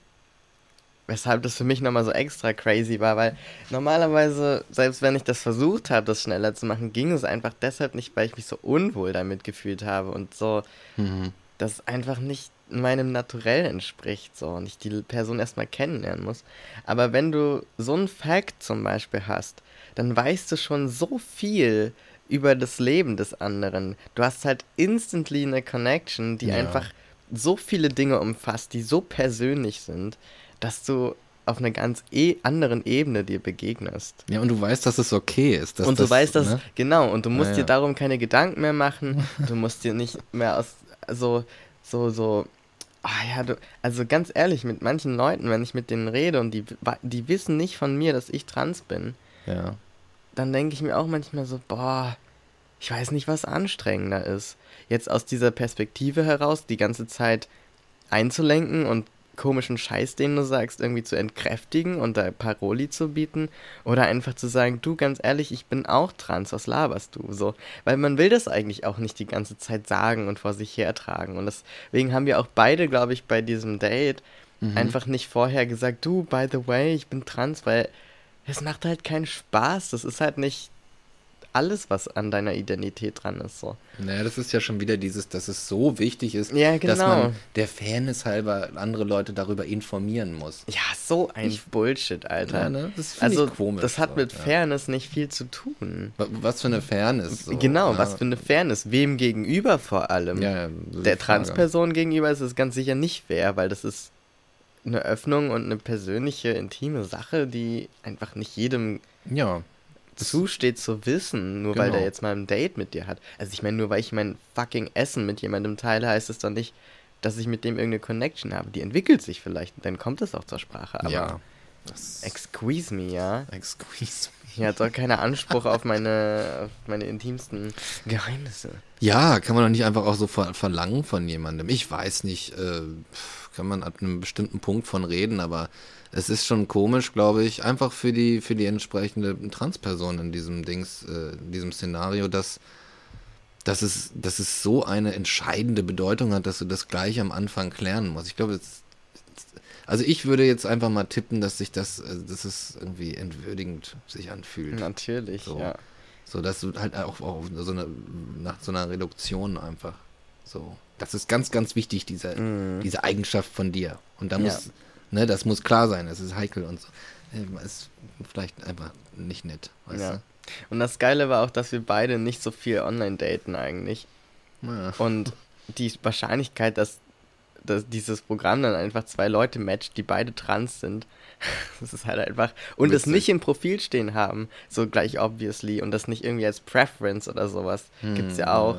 weshalb das für mich nochmal so extra crazy war, weil normalerweise, selbst wenn ich das versucht habe, das schneller zu machen, ging es einfach deshalb nicht, weil ich mich so unwohl damit gefühlt habe und so, Mhm. das einfach nicht meinem Naturell entspricht, so, und ich die Person erstmal kennenlernen muss. Aber wenn du so einen Fact zum Beispiel hast, dann weißt du schon so viel über das Leben des anderen. Du hast halt instantly eine Connection, die Ja. einfach so viele Dinge umfasst, die so persönlich sind, dass du auf einer ganz e anderen Ebene dir begegnest. Ja, und du weißt, dass es okay ist. Dass und du das, weißt das, ne? genau, und du musst Ja, dir darum keine Gedanken mehr machen, du musst dir nicht mehr aus, so, so, so, ah ja, du, also ganz ehrlich, mit manchen Leuten, wenn ich mit denen rede und die, die wissen nicht von mir, dass ich trans bin, Ja. dann denke ich mir auch manchmal so, boah, ich weiß nicht, was anstrengender ist. Jetzt aus dieser Perspektive heraus die ganze Zeit einzulenken und komischen Scheiß, den du sagst, irgendwie zu entkräftigen und da Paroli zu bieten oder einfach zu sagen, du, ganz ehrlich, ich bin auch trans, was laberst du? So, weil man will das eigentlich auch nicht die ganze Zeit sagen und vor sich hertragen und deswegen haben wir auch beide, glaube ich, bei diesem Date einfach nicht vorher gesagt, du, by the way, ich bin trans, weil es macht halt keinen Spaß. Das ist halt nicht alles, was an deiner Identität dran ist. So. Naja, das ist ja schon wieder dieses, dass es so wichtig ist, Ja, dass genau. man der Fairness halber andere Leute darüber informieren muss. Ja, so ein Bullshit, Alter. Ja, ne? Das also, ich komisch. das hat so, mit ja. Fairness nicht viel zu tun. Wa- Was für eine Fairness. So, genau, was für eine Fairness. Wem gegenüber vor allem? So Der. Transperson gegenüber ist es ganz sicher nicht fair, weil das ist eine Öffnung und eine persönliche, intime Sache, die einfach nicht jedem Ja. Zusteht zu wissen, nur weil Genau. der jetzt mal ein Date mit dir hat. Also ich meine, nur weil ich mein fucking Essen mit jemandem teile, heißt es doch nicht, dass ich mit dem irgendeine Connection habe. Die entwickelt sich vielleicht und dann kommt es auch zur Sprache. Aber ja. Das excuse me, ja. Excuse Ich hat doch keinen Anspruch auf meine, auf meine intimsten Geheimnisse. Ja, kann man doch nicht einfach auch so ver verlangen von jemandem. Ich weiß nicht, äh, kann man ab einem bestimmten Punkt von reden, aber es ist schon komisch, glaube ich, einfach für die für die entsprechende Transperson in diesem Dings, äh, in diesem Szenario, dass dass es, dass es so eine entscheidende Bedeutung hat, dass du das gleich am Anfang klären musst. Ich glaube, es, also ich würde jetzt einfach mal tippen, dass sich das, äh, dass es irgendwie entwürdigend sich anfühlt. Natürlich, So. ja. So, dass du halt auch, auch so eine, nach so einer Reduktion einfach so. Das ist ganz, ganz wichtig, diese, Mhm. diese Eigenschaft von dir. Und da Ja. Ne, das muss klar sein, das ist heikel und so. Äh, Ist vielleicht einfach nicht nett, weißt ja. Und das Geile war auch, dass wir beide nicht so viel online daten eigentlich. du? Ja. Und die Wahrscheinlichkeit, dass, dass dieses Programm dann einfach zwei Leute matcht, die beide trans sind, das ist halt einfach. Und es Witzig. nicht im Profil stehen haben, so gleich obviously, und das nicht irgendwie als Preference oder sowas, gibt's ja auch.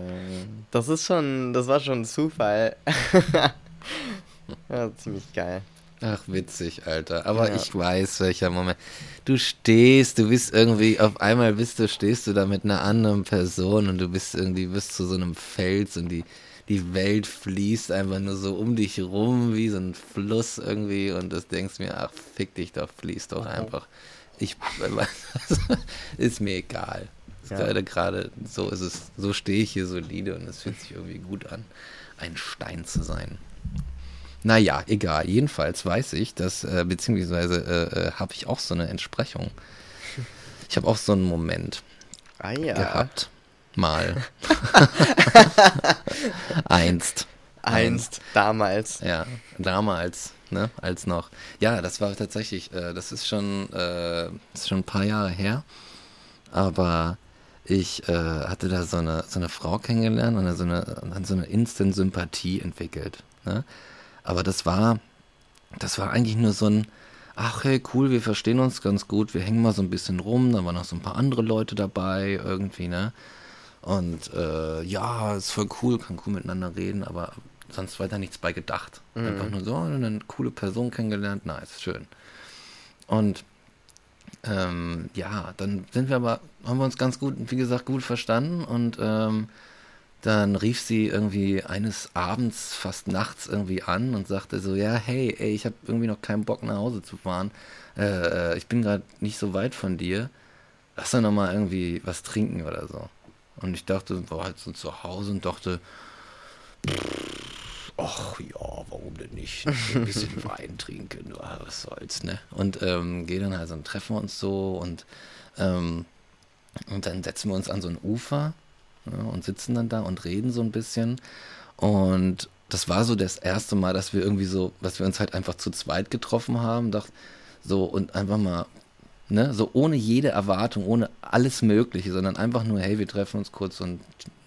Das ist schon, das war schon ein Zufall. ja, ziemlich geil. Ach, witzig, Alter. Aber Ja. ich weiß, welcher Moment. Du stehst, du bist irgendwie, auf einmal bist du, stehst du da mit einer anderen Person und du bist irgendwie, bist zu so einem Fels und die, die Welt fließt einfach nur so um dich rum wie so ein Fluss irgendwie und du denkst mir, ach, fick dich doch, fließt doch einfach. Ich, ist mir egal. Ist Ja. Gerade, gerade so ist es, so stehe ich hier solide und es fühlt sich irgendwie gut an, ein Stein zu sein. Naja, egal. Jedenfalls weiß ich, dass, äh, beziehungsweise äh, äh, habe ich auch so eine Entsprechung. Ich habe auch so einen Moment Ah ja. gehabt. Mal. Einst. Einst, damals. Ja, damals, ne, als noch. Ja, das war tatsächlich, äh, das ist schon, äh, ist schon ein paar Jahre her. Aber ich äh, hatte da so eine, so eine Frau kennengelernt und so eine, dann so eine Instant-Sympathie entwickelt. Ne? Aber das war, das war eigentlich nur so ein, ach hey, cool, wir verstehen uns ganz gut, wir hängen mal so ein bisschen rum, da waren noch so ein paar andere Leute dabei irgendwie, ne? Und äh, ja, ist voll cool, kann cool miteinander reden, aber sonst weiter nichts bei gedacht. Mhm. Einfach nur so, eine coole Person kennengelernt, nice, schön. Und ähm, ja, dann sind wir aber, haben wir uns ganz gut, wie gesagt, gut verstanden und ähm, dann rief sie irgendwie eines Abends, fast nachts irgendwie an und sagte so, ja, hey, ey, ich habe irgendwie noch keinen Bock nach Hause zu fahren. Äh, äh, ich bin gerade nicht so weit von dir. Lass doch noch mal irgendwie was trinken oder so. Und ich dachte, war halt so zu Hause und dachte, ach ja, warum denn nicht? Ein bisschen Wein trinken, ah, was soll's, ne? Und ähm, gehen dann also und treffen wir uns so und, ähm, und dann setzen wir uns an so ein Ufer ja, und sitzen dann da und reden so ein bisschen. Und das war so das erste Mal, dass wir irgendwie so, dass wir uns halt einfach zu zweit getroffen haben, dacht, so und einfach mal, ne, so ohne jede Erwartung, ohne alles Mögliche, sondern einfach nur, hey, wir treffen uns kurz und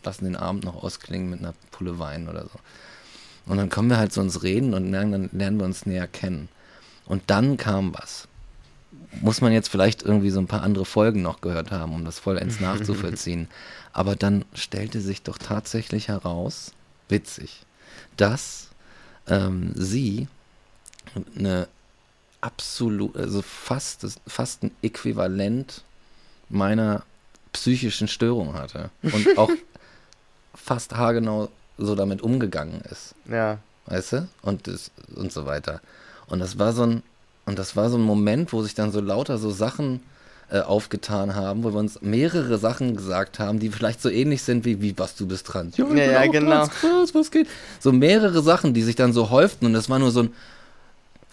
lassen den Abend noch ausklingen mit einer Pulle Wein oder so. Und dann kommen wir halt zu uns reden und lernen, dann lernen wir uns näher kennen. Und dann kam was. Muss man jetzt vielleicht irgendwie so ein paar andere Folgen noch gehört haben, um das vollends nachzuvollziehen. Aber dann stellte sich doch tatsächlich heraus, witzig, dass ähm, sie eine absolut, also fast, fast ein Äquivalent meiner psychischen Störung hatte. Und auch fast haargenau so damit umgegangen ist. Ja. Weißt du? Und, das, und so weiter. Und das war so ein, und das war so ein Moment, wo sich dann so lauter so Sachen äh, aufgetan haben, wo wir uns mehrere Sachen gesagt haben, die vielleicht so ähnlich sind wie, wie was du bist dran. Ja, ja, genau. Krass, was geht? So mehrere Sachen, die sich dann so häuften und das war nur so ein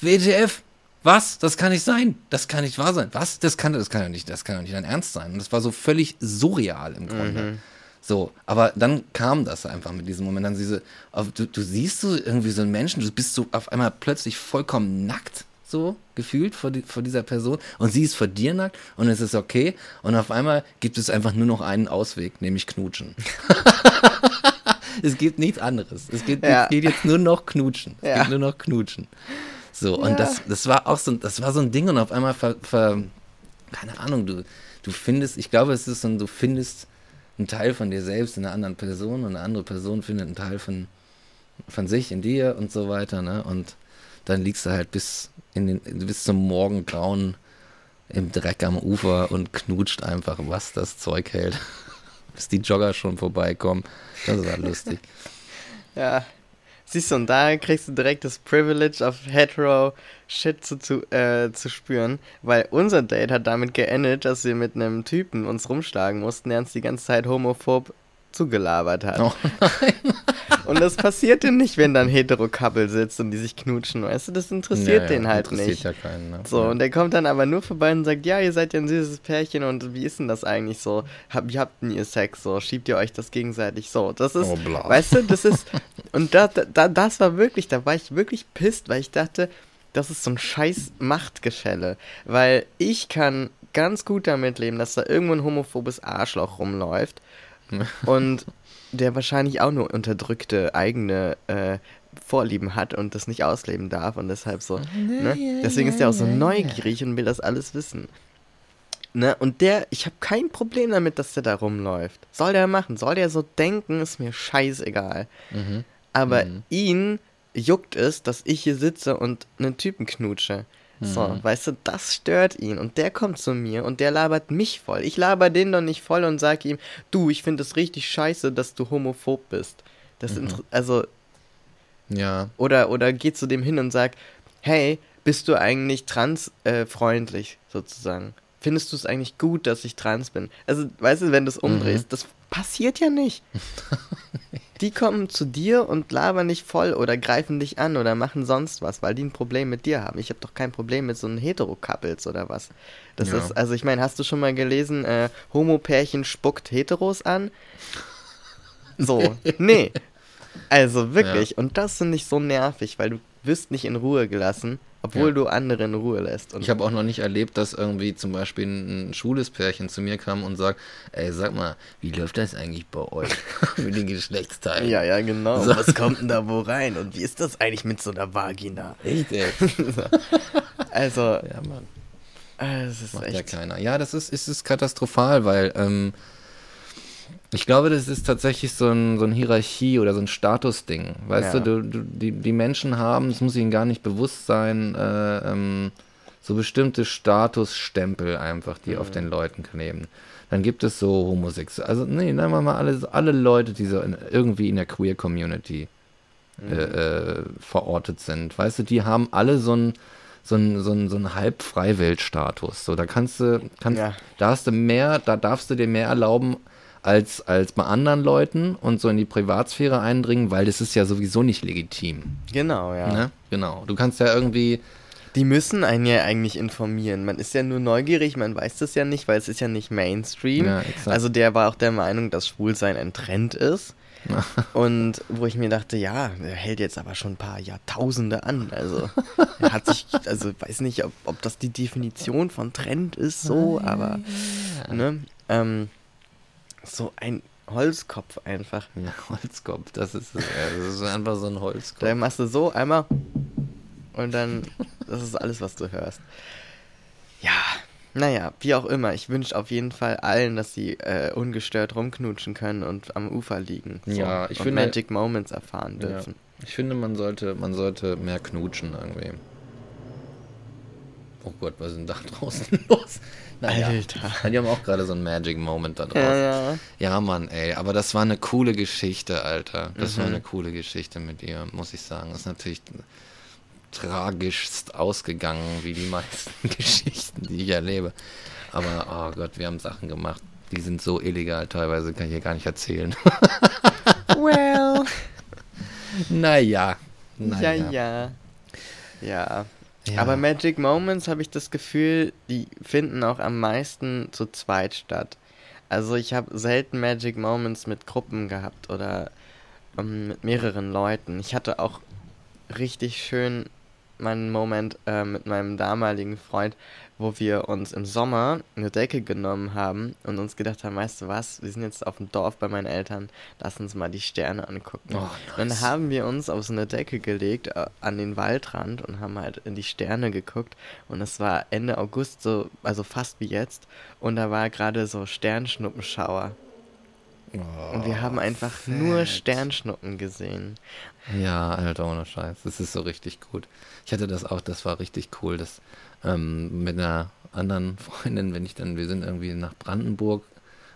WTF. Was? Das kann nicht sein. Das kann nicht wahr sein. Was? Das kann, das kann ja nicht, das kann ja nicht dein Ernst sein. Und das war so völlig surreal im Grunde. Mhm. So, aber dann kam das einfach mit diesem Moment. Dann diese, du, du siehst so irgendwie so einen Menschen, du bist so auf einmal plötzlich vollkommen nackt, so gefühlt vor, die, vor dieser Person. Und sie ist vor dir nackt und es ist okay. Und auf einmal gibt es einfach nur noch einen Ausweg, nämlich knutschen. es gibt nichts anderes. Es geht, Ja. geht jetzt nur noch knutschen. Es Ja. geht nur noch knutschen. So, und Ja. das, das war auch so, das war so ein Ding und auf einmal ver, ver keine Ahnung, du, du findest, ich glaube, es ist so du findest einen Teil von dir selbst in einer anderen Person und eine andere Person findet einen Teil von, von sich in dir und so weiter, ne? Und dann liegst du halt bis in den, bis zum Morgengrauen im Dreck am Ufer und knutscht einfach, was das Zeug hält. bis die Jogger schon vorbeikommen. Das war lustig. Ja. Siehst du, und da kriegst du direkt das Privilege of hetero Shit zu, zu, äh, zu spüren, weil unser Date hat damit geendet, dass wir mit einem Typen uns rumschlagen mussten, der uns die ganze Zeit homophob zugelabert hat. Oh Und das passiert dir nicht, wenn da ein hetero-Couple sitzt und die sich knutschen, weißt du, das interessiert Ja, ja, den halt interessiert nicht. ja keinen. Ne? So, ja. und der kommt dann aber nur vorbei und sagt, ja, ihr seid ja ein süßes Pärchen und wie ist denn das eigentlich so? Hab, wie habt denn ihr Sex so? Schiebt ihr euch das gegenseitig so? Das ist, Oh, weißt du, das ist, und da, da, das war wirklich, da war ich wirklich pisst, weil ich dachte, das ist so ein scheiß Machtgeschälle. Weil ich kann ganz gut damit leben, dass da irgendwo ein homophobes Arschloch rumläuft und der wahrscheinlich auch nur unterdrückte eigene äh, Vorlieben hat und das nicht ausleben darf und deshalb so. Ne? Deswegen ist der auch so neugierig und will das alles wissen. Ne? Und der, ich habe kein Problem damit, dass der da rumläuft. Soll der machen, soll der so denken, ist mir scheißegal. Mhm. Aber Mhm. ihn juckt es, dass ich hier sitze und einen Typen knutsche. So, Mhm. weißt du, das stört ihn. Und der kommt zu mir und der labert mich voll. Ich laber den doch nicht voll und sag ihm, du, ich finde es richtig scheiße, dass du homophob bist. Das Mhm. also, Ja. oder, oder geh zu dem hin und sag, hey, bist du eigentlich transfreundlich, äh, freundlich, sozusagen? Findest du es eigentlich gut, dass ich trans bin? Also, weißt du, wenn du es umdrehst, das passiert ja nicht. Die kommen zu dir und labern dich voll oder greifen dich an oder machen sonst was, weil die ein Problem mit dir haben. Ich habe doch kein Problem mit so einem Hetero-Couples oder was. Das Ja. ist, also ich meine, hast du schon mal gelesen, äh, Homo-Pärchen spuckt Heteros an? So, nee. Also wirklich. Und das finde ich so nervig, weil du wirst nicht in Ruhe gelassen, obwohl Ja. du andere in Ruhe lässt. Und Ich habe auch noch nicht erlebt, dass irgendwie zum Beispiel ein schwules Pärchen zu mir kam und sagt, ey, sag mal, wie läuft das eigentlich bei euch mit den Geschlechtsteilen? ja, ja, genau. So. Was kommt denn da wo rein? Und wie ist das eigentlich mit so einer Vagina? Echt, ey? Also, Ja, Mann. äh, es ist Macht ja echt. keiner. Ja, das ist, ist, ist katastrophal, weil ähm, ich glaube, das ist tatsächlich so ein, so ein Hierarchie- oder so ein Statusding. Weißt Ja. du, du, die, die Menschen haben, es muss ihnen gar nicht bewusst sein, äh, ähm, so bestimmte Statusstempel einfach, die auf den Leuten kleben. Dann gibt es so Homosexuelle, also nee, nehmen wir mal alle, alle Leute, die so in, irgendwie in der Queer-Community äh, äh, verortet sind. Weißt du, die haben alle so ein so ein, so ein, so ein Halb-Freiwild-Status. So, da kannst du, kannst, Ja. da hast du mehr, da darfst du dir mehr erlauben als, als bei anderen Leuten und so in die Privatsphäre eindringen, weil das ist ja sowieso nicht legitim. Genau, ja. Ne? Genau. Du kannst ja irgendwie, Die müssen einen ja eigentlich informieren. Man ist ja nur neugierig, man weiß das ja nicht, weil es ist ja nicht Mainstream. Ja, exakt. also der war auch der Meinung, dass Schwulsein ein Trend ist. Und wo ich mir dachte, ja, der hält jetzt aber schon ein paar Jahrtausende an. Also er hat sich, also weiß nicht, ob, ob das die Definition von Trend ist, so, aber ne, ähm, so ein Holzkopf einfach. ja, Holzkopf, das ist, ja, das ist einfach so ein Holzkopf. Da machst du so einmal und dann, das ist alles, was du hörst. Ja, naja, wie auch immer. Ich wünsche auf jeden Fall allen, dass sie äh, ungestört rumknutschen können und am Ufer liegen. Ja, ich und finde- Magic Moments erfahren Ja. dürfen. Ich finde, man sollte, man sollte mehr knutschen irgendwie. Oh Gott, was ist denn da draußen los? Naja, Alter. die haben auch gerade so einen Magic Moment da draußen. Ja, ja. Ja, Mann, ey, aber das war eine coole Geschichte, Alter. Das war Mhm. eine coole Geschichte mit ihr, muss ich sagen. Das ist natürlich tragischst ausgegangen, wie die meisten Geschichten, die ich erlebe. Aber, oh Gott, wir haben Sachen gemacht, die sind so illegal, teilweise kann ich hier gar nicht erzählen. Well. naja. Ja, ja. Ja. Aber Magic Moments habe ich das Gefühl, die finden auch am meisten zu zweit statt. Also ich habe selten Magic Moments mit Gruppen gehabt oder ähm, mit mehreren Leuten. Ich hatte auch richtig schön meinen Moment äh, mit meinem damaligen Freund, wo wir uns im Sommer eine Decke genommen haben und uns gedacht haben, weißt du was, wir sind jetzt auf dem Dorf bei meinen Eltern, lass uns mal die Sterne angucken. Oh, Und dann nice. haben wir uns auf so eine Decke gelegt äh, an den Waldrand und haben halt in die Sterne geguckt und es war Ende August so, also fast wie jetzt und da war gerade so Sternschnuppenschauer und wir haben einfach nur fett. Sternschnuppen gesehen. Ja, Alter, ohne Scheiß. Das ist so richtig gut. Ich hatte das auch, das war richtig cool. Das ähm, mit einer anderen Freundin, wenn ich dann, wir sind irgendwie nach Brandenburg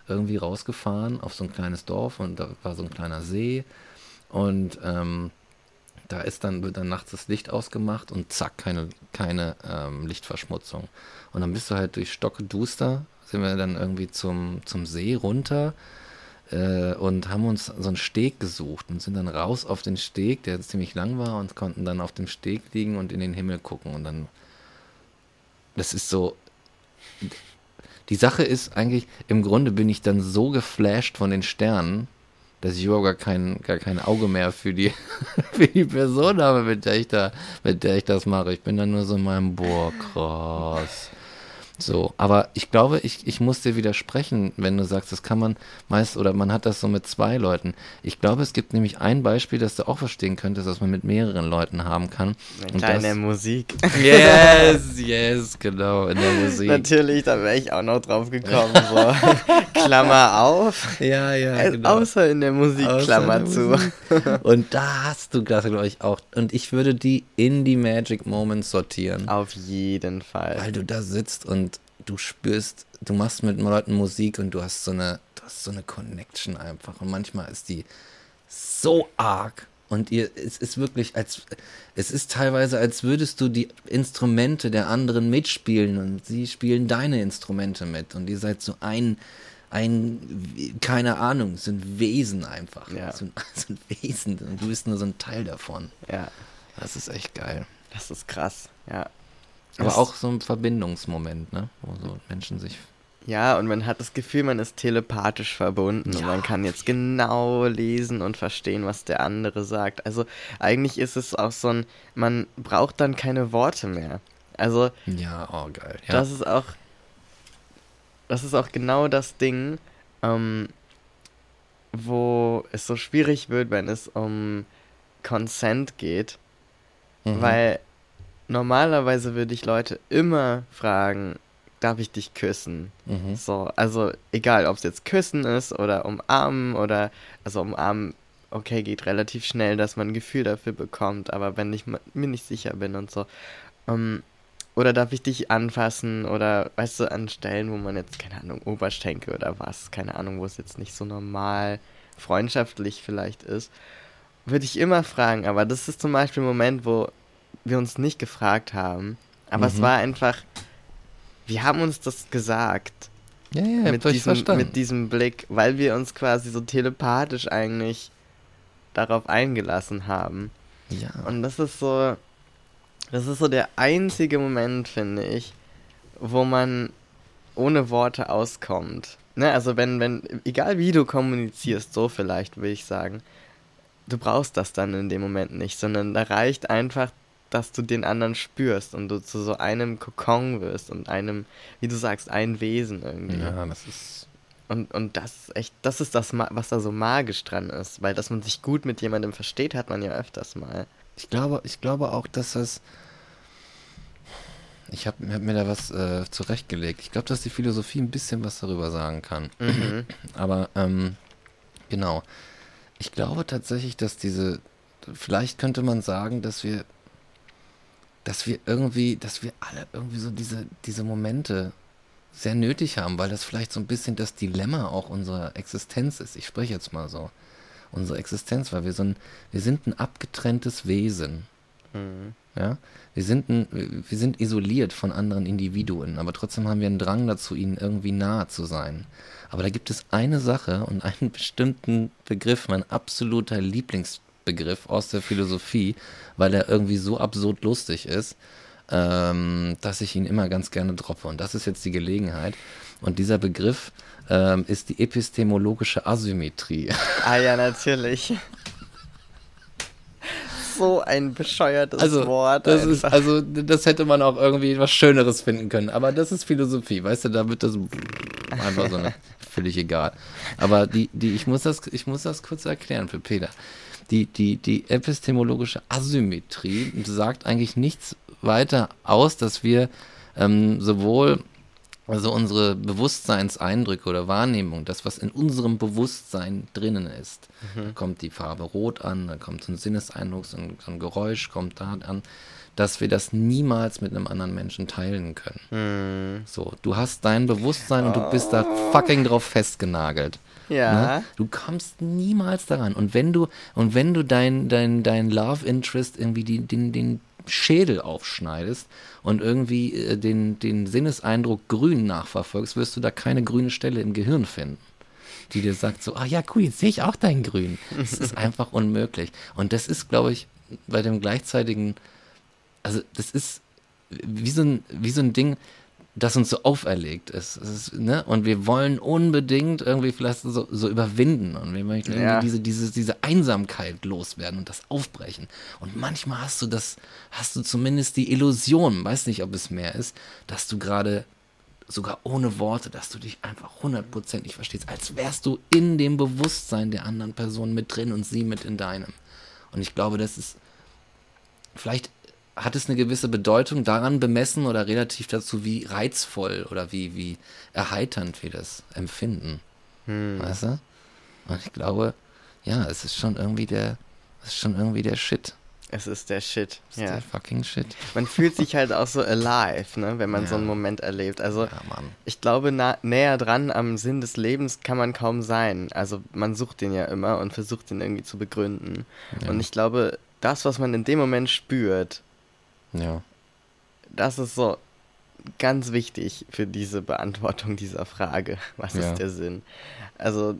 irgendwie rausgefahren auf so ein kleines Dorf und da war so ein kleiner See und ähm, da ist dann, wird dann nachts das Licht ausgemacht und zack, keine, keine ähm, Lichtverschmutzung. Und dann bist du halt durch Stockduster, sind wir dann irgendwie zum, zum See runter äh, und haben uns so einen Steg gesucht und sind dann raus auf den Steg, der ziemlich lang war und konnten dann auf dem Steg liegen und in den Himmel gucken und dann das ist so die Sache ist eigentlich im Grunde bin ich dann so geflasht von den Sternen, dass ich überhaupt gar kein, gar kein Auge mehr für die, für die Person habe, mit der ich da, mit der ich das mache. Ich bin dann nur so in meinem, boah, krass. So, aber ich glaube, ich, ich muss dir widersprechen, wenn du sagst, das kann man meist, oder man hat das so mit zwei Leuten. Ich glaube, es gibt nämlich ein Beispiel, das du auch verstehen könntest, dass man mit mehreren Leuten haben kann. Kleine das- Musik. Yes, yes, genau, in der Musik. Natürlich, da wäre ich auch noch drauf gekommen. So. Klammer auf. Ja, ja, Äh, genau. Außer in der Musik, Außer Klammer in der zu. Musik. Und da hast du das, glaube ich, auch. Und ich würde die in die Magic Moments sortieren. Auf jeden Fall. Weil du da sitzt und du spürst, du machst mit Leuten Musik und du hast so eine, du hast so eine Connection einfach. Und manchmal ist die so arg. Und ihr, es ist wirklich, als, es ist teilweise, als würdest du die Instrumente der anderen mitspielen und sie spielen deine Instrumente mit. Und ihr seid so ein, ein, keine Ahnung, so ein Wesen einfach. Ja. So, ein, so ein Wesen. Und du bist nur so ein Teil davon. Ja, Das ist echt geil. das ist krass. Ja. Aber Das- auch so ein Verbindungsmoment, ne? Wo so Menschen sich Ja, und man hat das Gefühl, man ist telepathisch verbunden und man kann jetzt genau lesen und verstehen, was der andere sagt. Also eigentlich ist es auch so ein, man braucht dann keine Worte mehr. Also Ja, oh geil. Ja. das ist auch, das ist auch genau das Ding, ähm, wo es so schwierig wird, wenn es um Consent geht, Mhm. weil normalerweise würde ich Leute immer fragen, darf ich dich küssen? Mhm. So, also egal, ob es jetzt küssen ist oder umarmen oder, also umarmen, okay, geht relativ schnell, dass man ein Gefühl dafür bekommt, aber wenn ich mir nicht sicher bin und so, ähm, oder darf ich dich anfassen oder, weißt du, an Stellen, wo man jetzt, keine Ahnung, Oberschenkel oder was, keine Ahnung, wo es jetzt nicht so normal freundschaftlich vielleicht ist, würde ich immer fragen, aber das ist zum Beispiel ein Moment, wo wir uns nicht gefragt haben, aber es Mhm. war einfach, wir haben uns das gesagt Ja, ja, mit, diesem, mit diesem Blick, weil wir uns quasi so telepathisch eigentlich darauf eingelassen haben. ja. Und das ist so, das ist so der einzige Moment, finde ich, wo man ohne Worte auskommt. Ne, also wenn, wenn, egal wie du kommunizierst, so vielleicht, will ich sagen, du brauchst das dann in dem Moment nicht, sondern da reicht einfach, dass du den anderen spürst und du zu so einem Kokon wirst und einem, wie du sagst, ein Wesen irgendwie. ja, das ist. Und, und das ist echt, das ist das, was da so magisch dran ist. Weil, dass man sich gut mit jemandem versteht, hat man ja öfters mal. Ich glaube, ich glaube auch, dass das. Ich habe hab mir da was äh, zurechtgelegt. Ich glaube, dass die Philosophie ein bisschen was darüber sagen kann. Mhm. Aber ähm, genau. Ich glaube tatsächlich, dass diese. Vielleicht könnte man sagen, dass wir. Dass wir irgendwie, dass wir alle irgendwie so diese, diese Momente sehr nötig haben, weil das vielleicht so ein bisschen das Dilemma auch unserer Existenz ist. Ich spreche jetzt mal so. Unsere Existenz, weil wir so ein, wir sind ein abgetrenntes Wesen. Mhm. Ja, wir sind, ein, wir sind isoliert von anderen Individuen, aber trotzdem haben wir einen Drang dazu, ihnen irgendwie nahe zu sein. Aber da gibt es eine Sache und einen bestimmten Begriff, mein absoluter Lieblingsbegriff aus der Philosophie, weil er irgendwie so absurd lustig ist, ähm, dass ich ihn immer ganz gerne droppe. Und das ist jetzt die Gelegenheit. Und dieser Begriff ähm, ist die epistemologische Asymmetrie. Ah ja, natürlich. so ein bescheuertes Also, Wort. das ist, also, das hätte man auch irgendwie was Schöneres finden können. Aber das ist Philosophie, weißt du, da wird das einfach so eine, völlig egal. Aber die, die, ich muss das, ich muss das kurz erklären für Peter. Die, die, die epistemologische Asymmetrie sagt eigentlich nichts weiter aus, dass wir ähm, sowohl also unsere Bewusstseinseindrücke oder Wahrnehmung, das, was in unserem Bewusstsein drinnen ist. Da kommt die Farbe rot an, da kommt so ein Sinneseindruck, so ein, so ein Geräusch kommt da an, dass wir das niemals mit einem anderen Menschen teilen können. Hm, So, du hast dein Bewusstsein und du bist da fucking drauf festgenagelt. Ja. Ne? Du kommst niemals daran. Und wenn du, und wenn du dein, dein, dein Love Interest irgendwie die, den, den Schädel aufschneidest und irgendwie äh, den, den Sinneseindruck grün nachverfolgst, wirst du da keine grüne Stelle im Gehirn finden, die dir sagt so, ah ja, cool, jetzt sehe ich auch dein Grün. Das ist einfach unmöglich. Und das ist, glaube ich, bei dem gleichzeitigen, also das ist wie so ein, wie so ein Ding, das uns so auferlegt ist. Ist ne? Und wir wollen unbedingt irgendwie vielleicht so, so überwinden und wir möchten irgendwie Ja. diese, diese, diese Einsamkeit loswerden und das aufbrechen. Und manchmal hast du das, hast du zumindest die Illusion, weiß nicht, ob es mehr ist, dass du gerade sogar ohne Worte, dass du dich einfach hundertprozentig verstehst, als wärst du in dem Bewusstsein der anderen Person mit drin und sie mit in deinem. Und ich glaube, das ist vielleicht hat es eine gewisse Bedeutung daran bemessen oder relativ dazu, wie reizvoll oder wie, wie erheiternd wir das empfinden. Hm. Weißt du? Und ich glaube, ja, es ist schon irgendwie der, es ist schon irgendwie der Shit. Es ist der Shit. Es ist Ja. der fucking Shit. Man fühlt sich halt auch so alive, ne, wenn man so Ja. einen Moment erlebt. Also Ja, Mann. ich glaube, na, näher dran am Sinn des Lebens kann man kaum sein. Also man sucht den ja immer und versucht den irgendwie zu begründen. Und ich glaube, das, was man in dem Moment spürt, Ja. das ist so ganz wichtig für diese Beantwortung dieser Frage. Was Ja. ist der Sinn? Also,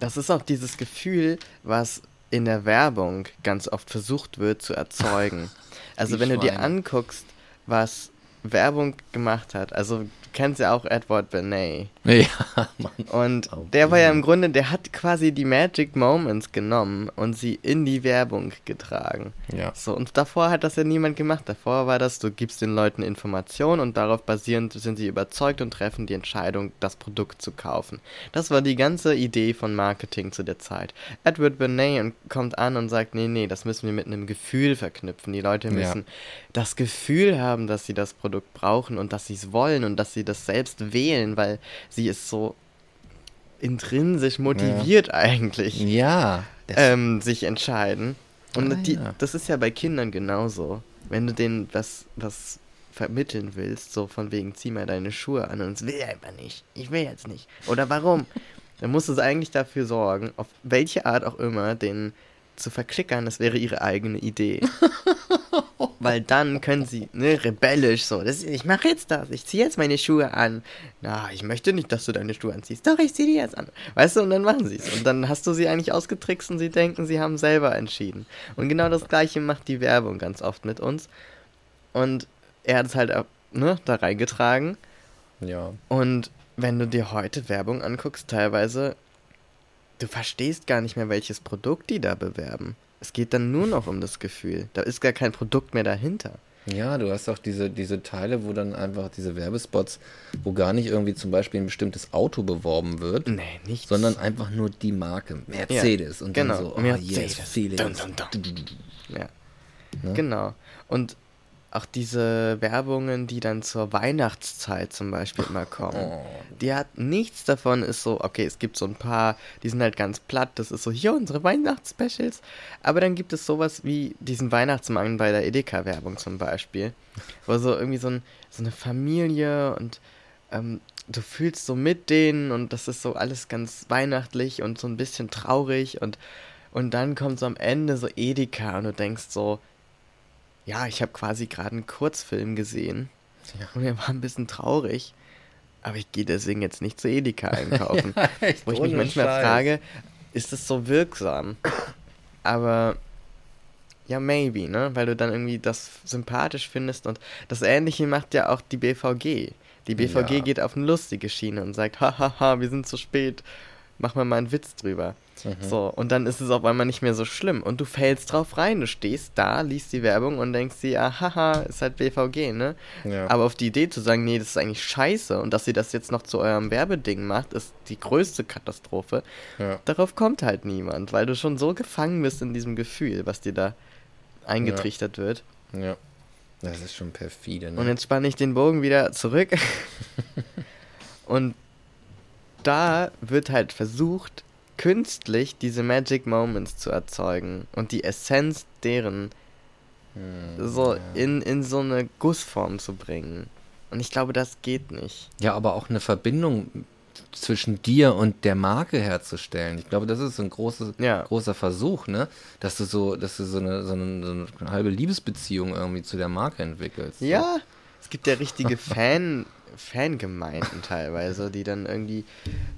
das ist auch dieses Gefühl, was in der Werbung ganz oft versucht wird zu erzeugen. Also, wenn du dir Schweine. anguckst, was Werbung gemacht hat, also kennst ja auch Edward Benet. Ja, Mann. Und Oh, der war ja im Grunde, der hat quasi die Magic Moments genommen und sie in die Werbung getragen. Ja. So, und davor hat das ja niemand gemacht. Davor war das, du gibst den Leuten Informationen und darauf basierend sind sie überzeugt und treffen die Entscheidung, das Produkt zu kaufen. Das war die ganze Idee von Marketing zu der Zeit. Edward Benet kommt an und sagt, nee, nee, das müssen wir mit einem Gefühl verknüpfen. Die Leute Ja. müssen das Gefühl haben, dass sie das Produkt brauchen und dass sie es wollen und dass sie das selbst wählen, weil sie es so intrinsisch motiviert eigentlich Ja. Ähm, sich entscheiden. Und Ah, die, ja. das ist ja bei Kindern genauso. Wenn du denen was, was vermitteln willst, so von wegen, zieh mal deine Schuhe an und es will einfach nicht. Ich will jetzt nicht. Oder warum? Dann musst du eigentlich dafür sorgen, auf welche Art auch immer, den zu verklickern, das wäre ihre eigene Idee. Weil dann können sie, ne, rebellisch so, das, ich mache jetzt das, ich ziehe jetzt meine Schuhe an. Na, ich möchte nicht, dass du deine Schuhe anziehst. Doch, ich ziehe die jetzt an. Weißt du, und dann machen sie es. Und dann hast du sie eigentlich ausgetrickst und sie denken, sie haben selber entschieden. Und genau das gleiche macht die Werbung ganz oft mit uns. Und er hat es halt, auch, ne, da reingetragen. ja. Und wenn du dir heute Werbung anguckst, teilweise, du verstehst gar nicht mehr, welches Produkt die da bewerben. Es geht dann nur noch um das Gefühl. Da ist gar kein Produkt mehr dahinter. Ja, du hast auch diese, diese Teile, wo dann einfach diese Werbespots, wo gar nicht irgendwie zum Beispiel ein bestimmtes Auto beworben wird, Nee, nichts. sondern einfach nur die Marke Mercedes. Und genau, dann so, oh, Mercedes. yes, Feelings. Dun, dun, dun. Ja. Ne? Genau. Und auch diese Werbungen, die dann zur Weihnachtszeit zum Beispiel immer kommen, Oh. die hat nichts davon, ist so, okay, es gibt so ein paar, die sind halt ganz platt, das ist so, hier unsere Weihnachtsspecials. Aber dann gibt es sowas wie diesen Weihnachtsmann bei der Edeka-Werbung zum Beispiel, wo so irgendwie so, ein, so eine Familie und ähm, du fühlst so mit denen und das ist so alles ganz weihnachtlich und so ein bisschen traurig und, und dann kommt so am Ende so Edeka und du denkst so, ja, ich habe quasi gerade einen Kurzfilm gesehen Ja. und er war ein bisschen traurig, aber ich gehe deswegen jetzt nicht zu Edeka einkaufen. echt, Wo ich mich manchmal Scheiß. frage, ist das so wirksam? Aber ja, maybe, ne? Weil du dann irgendwie das sympathisch findest und das Ähnliche macht ja auch die BVG. Die BVG Ja. geht auf eine lustige Schiene und sagt, hahaha, wir sind zu spät, mach mal mal einen Witz drüber. Mhm. So, und dann ist es auf einmal nicht mehr so schlimm und du fällst drauf rein, du stehst da, liest die Werbung und denkst dir, ah, haha, ist halt BVG, ne? Ja. Aber auf die Idee zu sagen, nee, das ist eigentlich scheiße und dass ihr das jetzt noch zu eurem Werbeding macht, ist die größte Katastrophe. Ja. Darauf kommt halt niemand, weil du schon so gefangen bist in diesem Gefühl, was dir da eingetrichtert wird. ja. Das ist schon perfide, ne? Und jetzt spanne ich den Bogen wieder zurück. und da wird halt versucht, künstlich diese Magic Moments zu erzeugen und die Essenz deren Hm, so ja. in, in so eine Gussform zu bringen. Und ich glaube, das geht nicht. Ja, aber auch eine Verbindung zwischen dir und der Marke herzustellen. Ich glaube, das ist so ein großes, Ja. großer Versuch, ne? Dass du so, dass du so eine, so, eine, so eine halbe Liebesbeziehung irgendwie zu der Marke entwickelst. So. Ja, es gibt ja richtige Fan, Fangemeinden teilweise, die dann irgendwie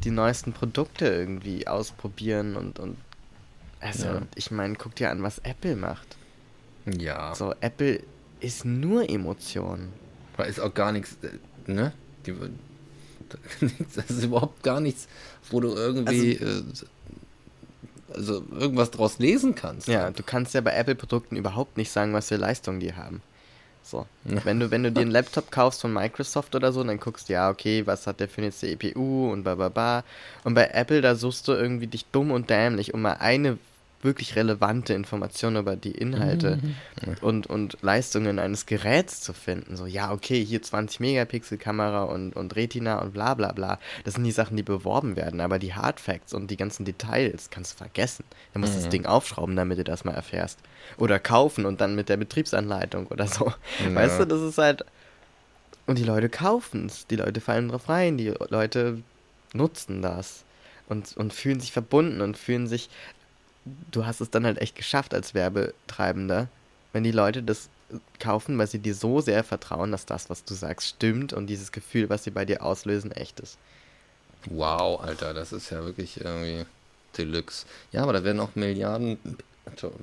die neuesten Produkte irgendwie ausprobieren und, und also Ja. ich meine, guck dir an, was Apple macht. Ja. So, Apple ist nur Emotionen. Da ist auch gar nichts, äh, ne? Die, das ist überhaupt gar nichts, wo du irgendwie äh, also irgendwas draus lesen kannst. Ja, du kannst ja bei Apple-Produkten überhaupt nicht sagen, was für Leistungen die haben. So. Wenn du, wenn du dir einen Laptop kaufst von Microsoft oder so, dann guckst du, ja, okay, was hat der für eine CPU und bla bla bla. Und bei Apple, da suchst du irgendwie dich dumm und dämlich, um mal eine wirklich relevante Information über die Inhalte und, und Leistungen eines Geräts zu finden. So, ja, okay, hier 20 Megapixel Kamera und, und Retina und bla bla bla. Das sind die Sachen, die beworben werden, aber die Hardfacts und die ganzen Details kannst du vergessen. Du musst das Ding aufschrauben, damit du das mal erfährst. Oder kaufen und dann mit der Betriebsanleitung oder so. Ja. Weißt du, das ist halt. Und die Leute kaufen es, die Leute fallen drauf rein, die Leute nutzen das und, und fühlen sich verbunden und fühlen sich. Du hast es dann halt echt geschafft als Werbetreibender, wenn die Leute das kaufen, weil sie dir so sehr vertrauen, dass das, was du sagst, stimmt und dieses Gefühl, was sie bei dir auslösen, echt ist. Wow, Alter, das ist ja wirklich irgendwie Deluxe. Ja, aber da werden auch Milliarden,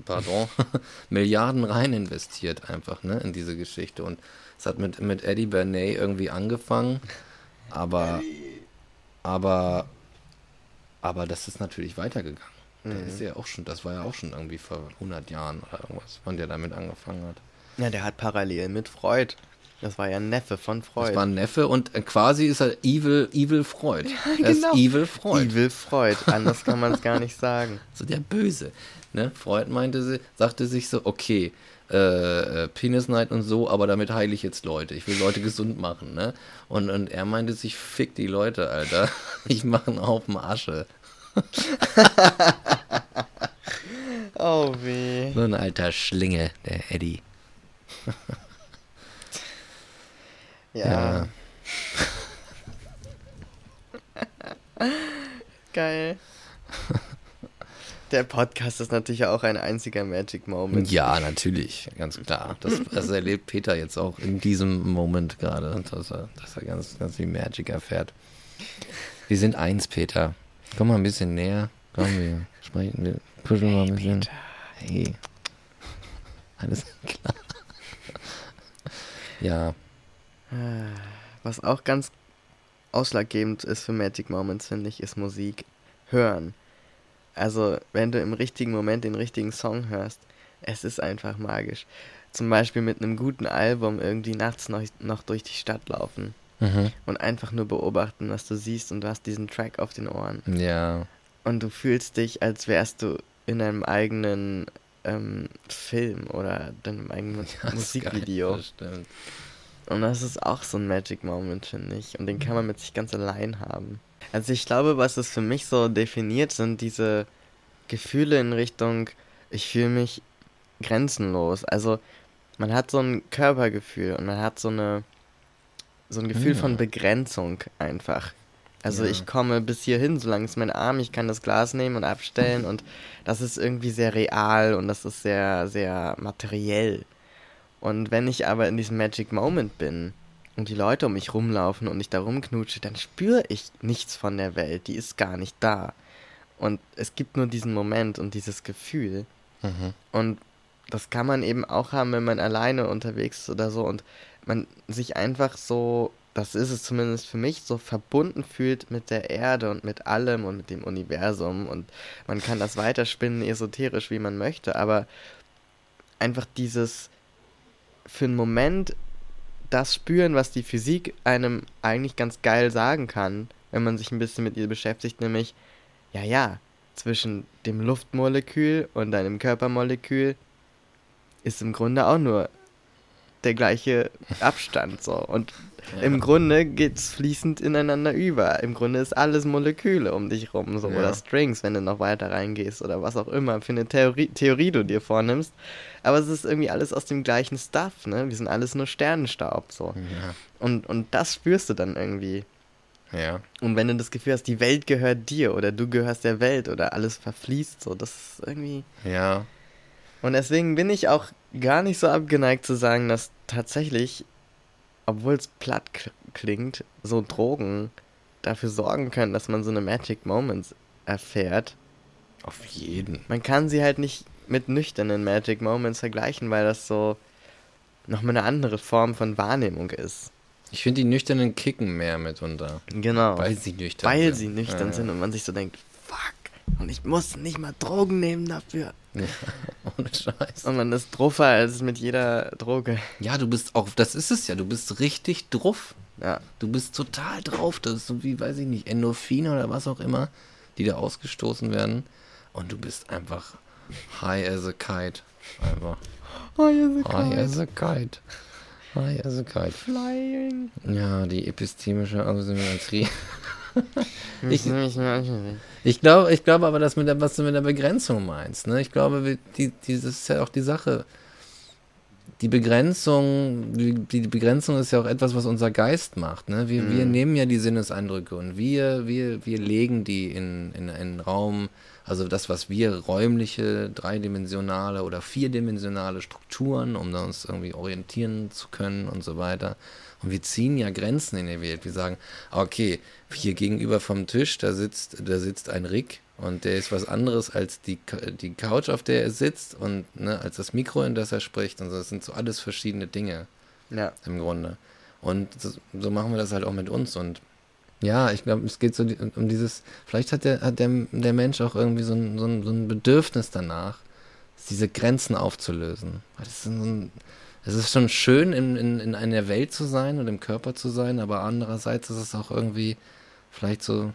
pardon, Milliarden rein investiert einfach, ne, in diese Geschichte. Und es hat mit, mit Eddie Bernay irgendwie angefangen. aber, aber, aber das ist natürlich weitergegangen. Der ist ja auch schon, das war ja auch schon irgendwie vor 100 Jahren oder irgendwas, wann der damit angefangen hat. Ja, der hat parallel mit Freud. Das war ja ein Neffe von Freud. Das war ein Neffe und äh, quasi ist er Evil, Evil Freud. er ist genau. Evil Freud. Evil Freud. Anders kann man es gar nicht sagen. So der Böse. Ne? Freud meinte, sie- sagte sich so, okay, äh, äh, Penis Night und so, aber damit heile ich jetzt Leute. Ich will Leute gesund machen. Ne? Und, und er meinte sich, fick die Leute, Alter. Ich mache einen Haufen Asche. Oh weh. So ein alter Schlinge, der Eddie. Ja. Geil. Der Podcast ist natürlich auch ein einziger Magic Moment. Ja, natürlich, ganz klar. Das, das erlebt Peter jetzt auch in diesem Moment gerade, dass er, dass er ganz, ganz viel Magic erfährt. Wir sind eins, Peter. Komm mal ein bisschen näher. Komm, wir sprechen, wir kuscheln mal ein bisschen. Hey. Alles klar. ja, Was auch ganz ausschlaggebend ist für Magic Moments, finde ich, ist Musik hören. Also, wenn du im richtigen Moment den richtigen Song hörst, es ist einfach magisch. Zum Beispiel mit einem guten Album irgendwie nachts noch, noch durch die Stadt laufen mhm. und einfach nur beobachten, was du siehst und du hast diesen Track auf den Ohren. ja, Und du fühlst dich, als wärst du in einem eigenen ähm, Film oder deinem eigenen ist Musikvideo. Das stimmt. Und das ist auch so ein Magic Moment, finde ich. Und den kann man mit sich ganz allein haben. Also ich glaube, was es für mich so definiert, sind diese Gefühle in Richtung, ich fühle mich grenzenlos. Also man hat so ein Körpergefühl und man hat so eine so ein Gefühl Ja. von Begrenzung einfach. Also Ja. ich komme bis hierhin, solange ist mein Arm, ich kann das Glas nehmen und abstellen und das ist irgendwie sehr real und das ist sehr, sehr materiell. Und wenn ich aber in diesem Magic Moment bin und die Leute um mich rumlaufen und ich da rumknutsche, dann spüre ich nichts von der Welt, die ist gar nicht da. Und es gibt nur diesen Moment und dieses Gefühl. Mhm. Und das kann man eben auch haben, wenn man alleine unterwegs ist oder so und man sich einfach so, das ist es zumindest für mich, so verbunden fühlt mit der Erde und mit allem und mit dem Universum. Und man kann das weiterspinnen, esoterisch, wie man möchte, aber einfach dieses für einen Moment das spüren, was die Physik einem eigentlich ganz geil sagen kann, wenn man sich ein bisschen mit ihr beschäftigt, nämlich, ja, ja, zwischen dem Luftmolekül und deinem Körpermolekül ist im Grunde auch nur der gleiche Abstand so. Und im Grunde geht's fließend ineinander über. Im Grunde ist alles Moleküle um dich rum, so Ja. oder Strings, wenn du noch weiter reingehst oder was auch immer für eine Theorie, Theorie du dir vornimmst. Aber es ist irgendwie alles aus dem gleichen Stuff, ne? Wir sind alles nur Sternenstaub so. Ja, Und, und das spürst du dann irgendwie. ja. Und wenn du das Gefühl hast, die Welt gehört dir oder du gehörst der Welt oder alles verfließt, so, das ist irgendwie. Ja, Und deswegen bin ich auch gar nicht so abgeneigt zu sagen, dass tatsächlich, obwohl es platt klingt, so Drogen dafür sorgen können, dass man so eine Magic Moments erfährt. auf jeden. Man kann sie halt nicht mit nüchternen Magic Moments vergleichen, weil das so nochmal eine andere Form von Wahrnehmung ist. Ich finde die nüchternen kicken mehr mitunter. Genau. Weil sie nüchtern Weil sind. sie nüchtern Ja. sind und man sich so denkt, fuck, und ich muss nicht mal Drogen nehmen dafür. Ja, ohne Scheiß. Und man ist druffer als mit jeder Droge. Ja, du bist auch, das ist es ja, du bist richtig drauf. Ja. Du bist total drauf. Das ist so wie, weiß ich nicht, Endorphine oder was auch immer, die da ausgestoßen werden. Und du bist einfach high as a kite. Einfach Oh, ja, high as a kite. High as a kite. Flying. Ja, die epistemische Asymmetrie. Ich- Ich, glaube, ich glaube aber, dass mit der, was du mit der Begrenzung meinst, ne? Ich glaube, wir- die, dieses ist ja auch die Sache. Die Begrenzung, die, die Begrenzung ist ja auch etwas, was unser Geist macht, ne? Wir, wir Mhm. nehmen ja die Sinneseindrücke und wir, wir, wir legen die in, in einen Raum, also das, was wir räumliche, dreidimensionale oder vierdimensionale Strukturen, um uns irgendwie orientieren zu können und so weiter. Und wir ziehen ja Grenzen in die Welt. Wir sagen, okay, hier gegenüber vom Tisch, da sitzt, da sitzt ein Rick und der ist was anderes als die, die Couch, auf der er sitzt und ne, als das Mikro, in das er spricht. Und so. das sind so alles verschiedene Dinge Ja. im Grunde. Und so, so machen wir das halt auch mit uns. Und Ja, ich glaube, es geht so um dieses, vielleicht hat der, hat der, der Mensch auch irgendwie so ein, so, ein, so ein Bedürfnis danach, diese Grenzen aufzulösen. Das ist, so ein, es ist schon schön, in, in, in einer Welt zu sein und im Körper zu sein, aber andererseits ist es auch irgendwie, vielleicht so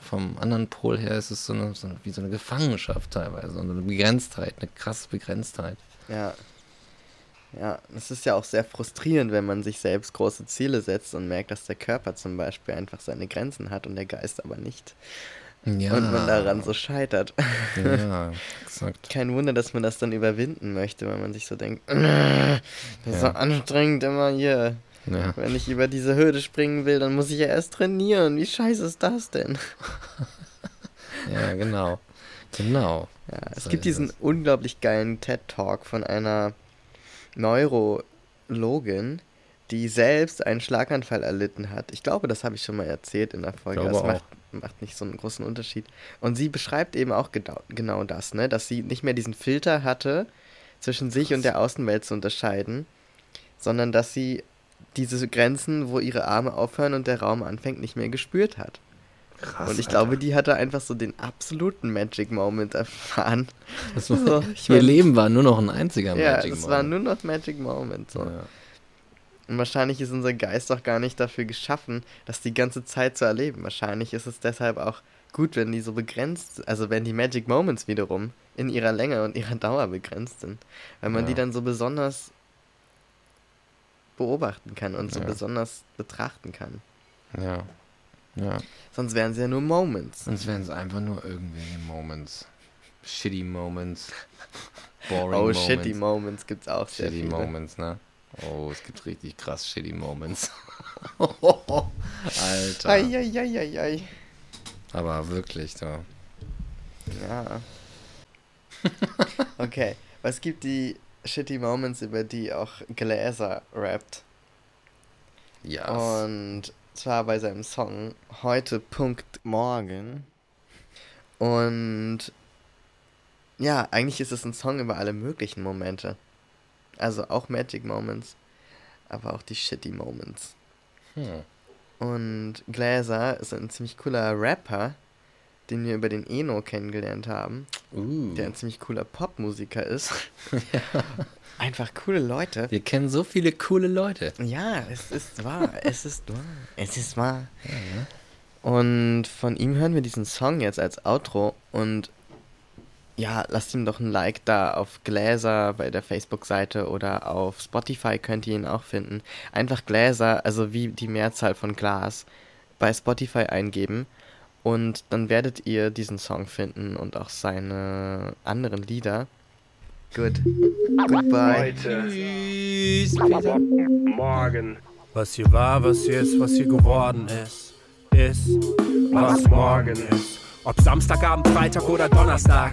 vom anderen Pol her, ist es so, eine, so wie so eine Gefangenschaft teilweise, so eine Begrenztheit, eine krasse Begrenztheit. Ja. Ja, es ist ja auch sehr frustrierend, wenn man sich selbst große Ziele setzt und merkt, dass der Körper zum Beispiel einfach seine Grenzen hat und der Geist aber nicht. Ja, Und man daran so scheitert. ja, exakt. Kein Wunder, dass man das dann überwinden möchte, weil man sich so denkt, das ist so Ja. anstrengend immer hier. Ja. Wenn ich über diese Hürde springen will, dann muss ich ja erst trainieren. Wie scheiße ist das denn? Ja, genau. Genau. Ja, es So gibt diesen es. unglaublich geilen TED-Talk von einer Neurologin, die selbst einen Schlaganfall erlitten hat. Ich glaube, das habe ich schon mal erzählt in der Folge. Glaube Das auch. macht, macht nicht so einen großen Unterschied. Und sie beschreibt eben auch genau, genau das, ne? dass sie nicht mehr diesen Filter hatte, zwischen sich und der Außenwelt zu unterscheiden, sondern dass sie diese Grenzen, wo ihre Arme aufhören und der Raum anfängt, nicht mehr gespürt hat. Krass. und ich Alter. glaube, die hatte einfach so den absoluten Magic Moment erfahren. Das war, So, ihr Leben war nur noch ein einziger Ja, Magic es war Moment. nur noch Magic Moment. So. Ja. Und wahrscheinlich ist unser Geist auch gar nicht dafür geschaffen, das die ganze Zeit zu erleben. Wahrscheinlich ist es deshalb auch gut, wenn die so begrenzt, also wenn die Magic Moments wiederum in ihrer Länge und ihrer Dauer begrenzt sind. Weil man Ja. die dann so besonders beobachten kann und so Ja. besonders betrachten kann. ja. Ja. Sonst wären sie ja nur Moments. Sonst wären es einfach nur irgendwelche Moments. Shitty Moments. Boring Oh, Moments. shitty Moments gibt's auch sehr Shitty viele. Moments, ne? Oh, es gibt richtig krass shitty Moments. Alter. Eieieiei. Aber wirklich, so. Ja. okay, was gibt die shitty Moments, über die auch Gläser rappt? Ja. Und zwar bei seinem Song Heute Punkt Morgen. Und ja, eigentlich ist es ein Song über alle möglichen Momente. Also auch Magic Moments, aber auch die shitty Moments. Hm. Und Gläser ist ein ziemlich cooler Rapper, den wir über den Eno kennengelernt haben, Uh. der ein ziemlich cooler Popmusiker ist. Einfach coole Leute. Wir kennen so viele coole Leute. Ja, es ist wahr, es ist wahr, es ist wahr. Und von ihm hören wir diesen Song jetzt als Outro und ja, lasst ihm doch ein Like da auf Gläser bei der Facebook-Seite oder auf Spotify könnt ihr ihn auch finden. Einfach Gläser, also wie die Mehrzahl von Glas, bei Spotify eingeben und dann werdet ihr diesen Song finden und auch seine anderen Lieder. Good. Goodbye. Heute, Tschüss, Peter. morgen, Was hier war, was hier ist, was hier geworden ist, ist, was morgen ist. Ob Samstagabend, Freitag oder Donnerstag.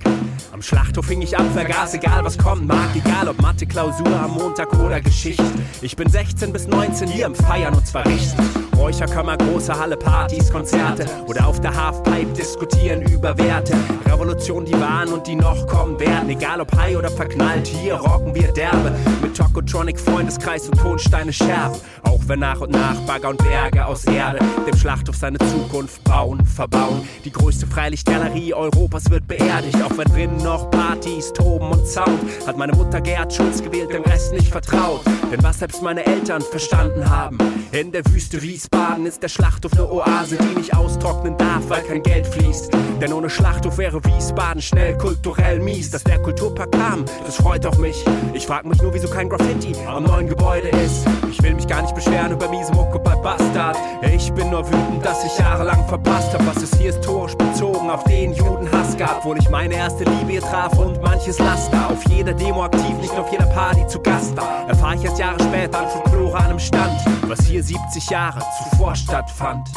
Am Schlachthof fing ich an, vergaß, egal was kommen mag. Egal ob Mathe, Klausur am Montag oder Geschichte. Ich bin 16 bis 19 hier im Feiern und zwar richtig. Räucherkammer, große Halle, Partys, Konzerte oder auf der Halfpipe diskutieren über Werte. Revolution, die waren und die noch kommen werden. Egal ob high oder verknallt, hier rocken wir derbe. Mit Tokotronic, Freundeskreis und Tonsteine Scherben. Auch wenn nach und nach Bagger und Berge aus Erde dem Schlachthof seine Zukunft bauen, verbauen. Die größte Freilichtgalerie Europas wird beerdigt. Auch wenn drinnen noch Partys, Toben und Sound, hat meine Mutter Gerhard Schulz gewählt, dem Rest nicht vertraut. Denn was selbst meine Eltern verstanden haben, in der Wüste Wiesbaden ist der Schlachthof eine Oase, die nicht austrocknen darf, weil kein Geld fließt. Denn ohne Schlachthof wäre Wiesbaden schnell kulturell mies. Dass der Kulturpark kam, das freut auch mich. Ich frag mich nur, wieso kein Graffiti am neuen Gebäude ist. Ich will mich gar nicht beschweren über miese Mucke bei Bastard. Ich bin nur wütend, dass ich jahrelang verpasst hab. Was ist hier historisch bezogen auf den Judenhass gab. Wohl ich meine erste Liebe hier traf und manches Laster. Auf jeder Demo aktiv, nicht auf jeder Party zu Gast war. Erfahr ich erst Jahre später an Folklore an einem Stand, was hier 70 Jahre zuvor stattfand.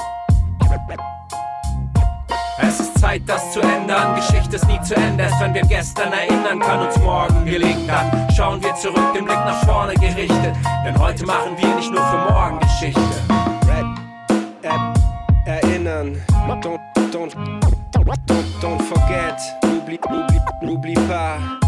Es ist Zeit, das zu ändern. Geschichte ist nie zu Ende. Erst wenn wir gestern erinnern, kann uns morgen gelingen. Dann schauen wir zurück, den Blick nach vorne gerichtet. Denn heute machen wir nicht nur für morgen Geschichte. er, erinnern. Don't, don't, don't, don't forget. N'oublie, n'oublie, n'oublie pas.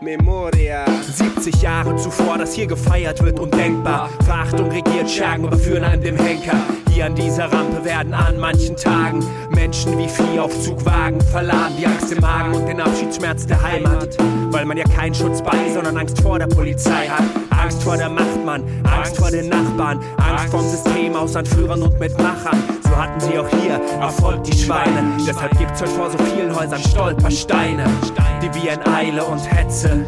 Mem Memoria. 70 Jahre zuvor, dass hier gefeiert wird, undenkbar. Verachtung regiert, Schergen überführen einem dem Henker. Hier an dieser Rampe werden an manchen Tagen Menschen wie Vieh auf Zugwagen verladen, die Angst im Magen und den Abschiedsschmerz der Heimat. Weil man ja keinen Schutz bei, sondern Angst vor der Polizei hat. Angst vor der Machtmann, Angst vor den Nachbarn, Angst vom System aus Anführern und Mitmachern. So hatten sie auch hier Erfolg, die Schweine. Deshalb gibt's heute vor so vielen Häusern Stolpersteine, die wie ein Eile und Hetze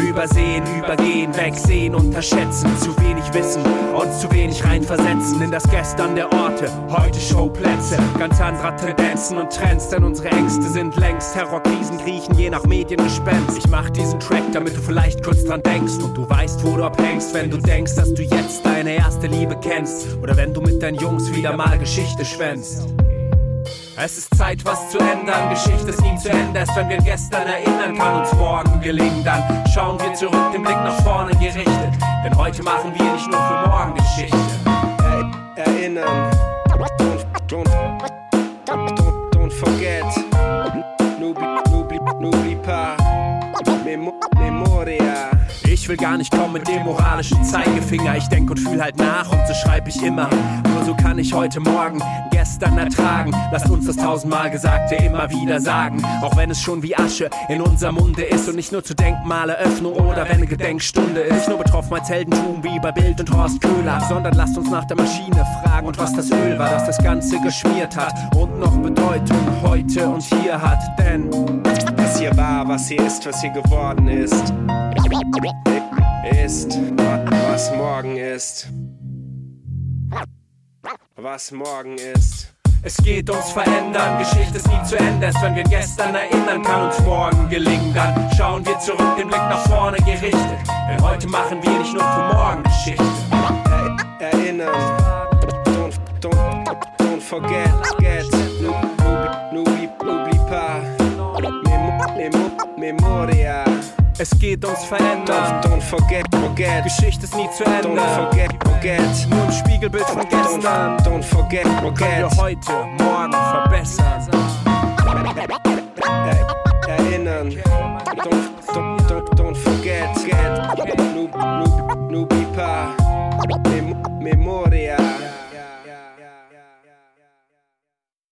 übersehen, übergehen, wegsehen, unterschätzen. Zu wenig wissen, uns zu wenig reinversetzen in das Gestern der Orte. Heute Showplätze, ganz anderer Tendenzen und Trends, denn unsere Ängste sind längst Terrorkrisen, kriechen je nach Mediengespenst. Ich mach diesen Track, damit du vielleicht kurz dran denkst und du weißt, wo du abhängst, wenn du denkst, dass du jetzt deine erste Liebe kennst oder wenn du mit deinen Jungs wieder mal Geschichte schwänzt. Es ist Zeit, was zu ändern. Geschichte ist nie zu Ende. Erst wenn wir gestern erinnern, kann uns morgen gelingen. Dann schauen wir zurück, den Blick nach vorne gerichtet. Denn heute machen wir nicht nur für morgen Geschichte. Er erinnern. Don't, don't, don't, don't forget. N'oublie, n'oublie, n'oublie pas. Memo Memoria. Ich will gar nicht kommen mit dem moralischen Zeigefinger. Ich denk und fühl halt nach und so schreib ich immer. So kann ich heute Morgen gestern ertragen. Lasst uns das tausendmal Gesagte immer wieder sagen. Auch wenn es schon wie Asche in unserem Munde ist und nicht nur zur Denkmaleröffnung oder wenn eine Gedenkstunde ist. Nicht nur betroffen als Heldentum wie bei Bild und Horst Köhler, sondern lasst uns nach der Maschine fragen und was das Öl war, das das Ganze geschmiert hat und noch Bedeutung heute und hier hat. Denn Was hier war, was hier ist, was hier geworden ist. Ist, was morgen ist. Was morgen ist. Es geht ums Verändern, Geschichte ist nie zu Ende. Erst wenn wir gestern erinnern, kann uns morgen gelingen. Dann schauen wir zurück, den Blick nach vorne gerichtet. Denn heute machen wir nicht nur für morgen Geschichte. Er erinnern. Don't, don't, don't forget, get. N'oublie, pas. Memo, memoria. Es geht ums Verändern. Don't, don't forget, forget. Geschichte ist nie zu Ende. Don't forget, forget. Nur ein Spiegelbild von gestern. Don't, don't forget, forget. Können wir heute, morgen verbessern. Erinnern. Don't, don't, don't, don't forget. Get. Nubipa. Mem Memoria.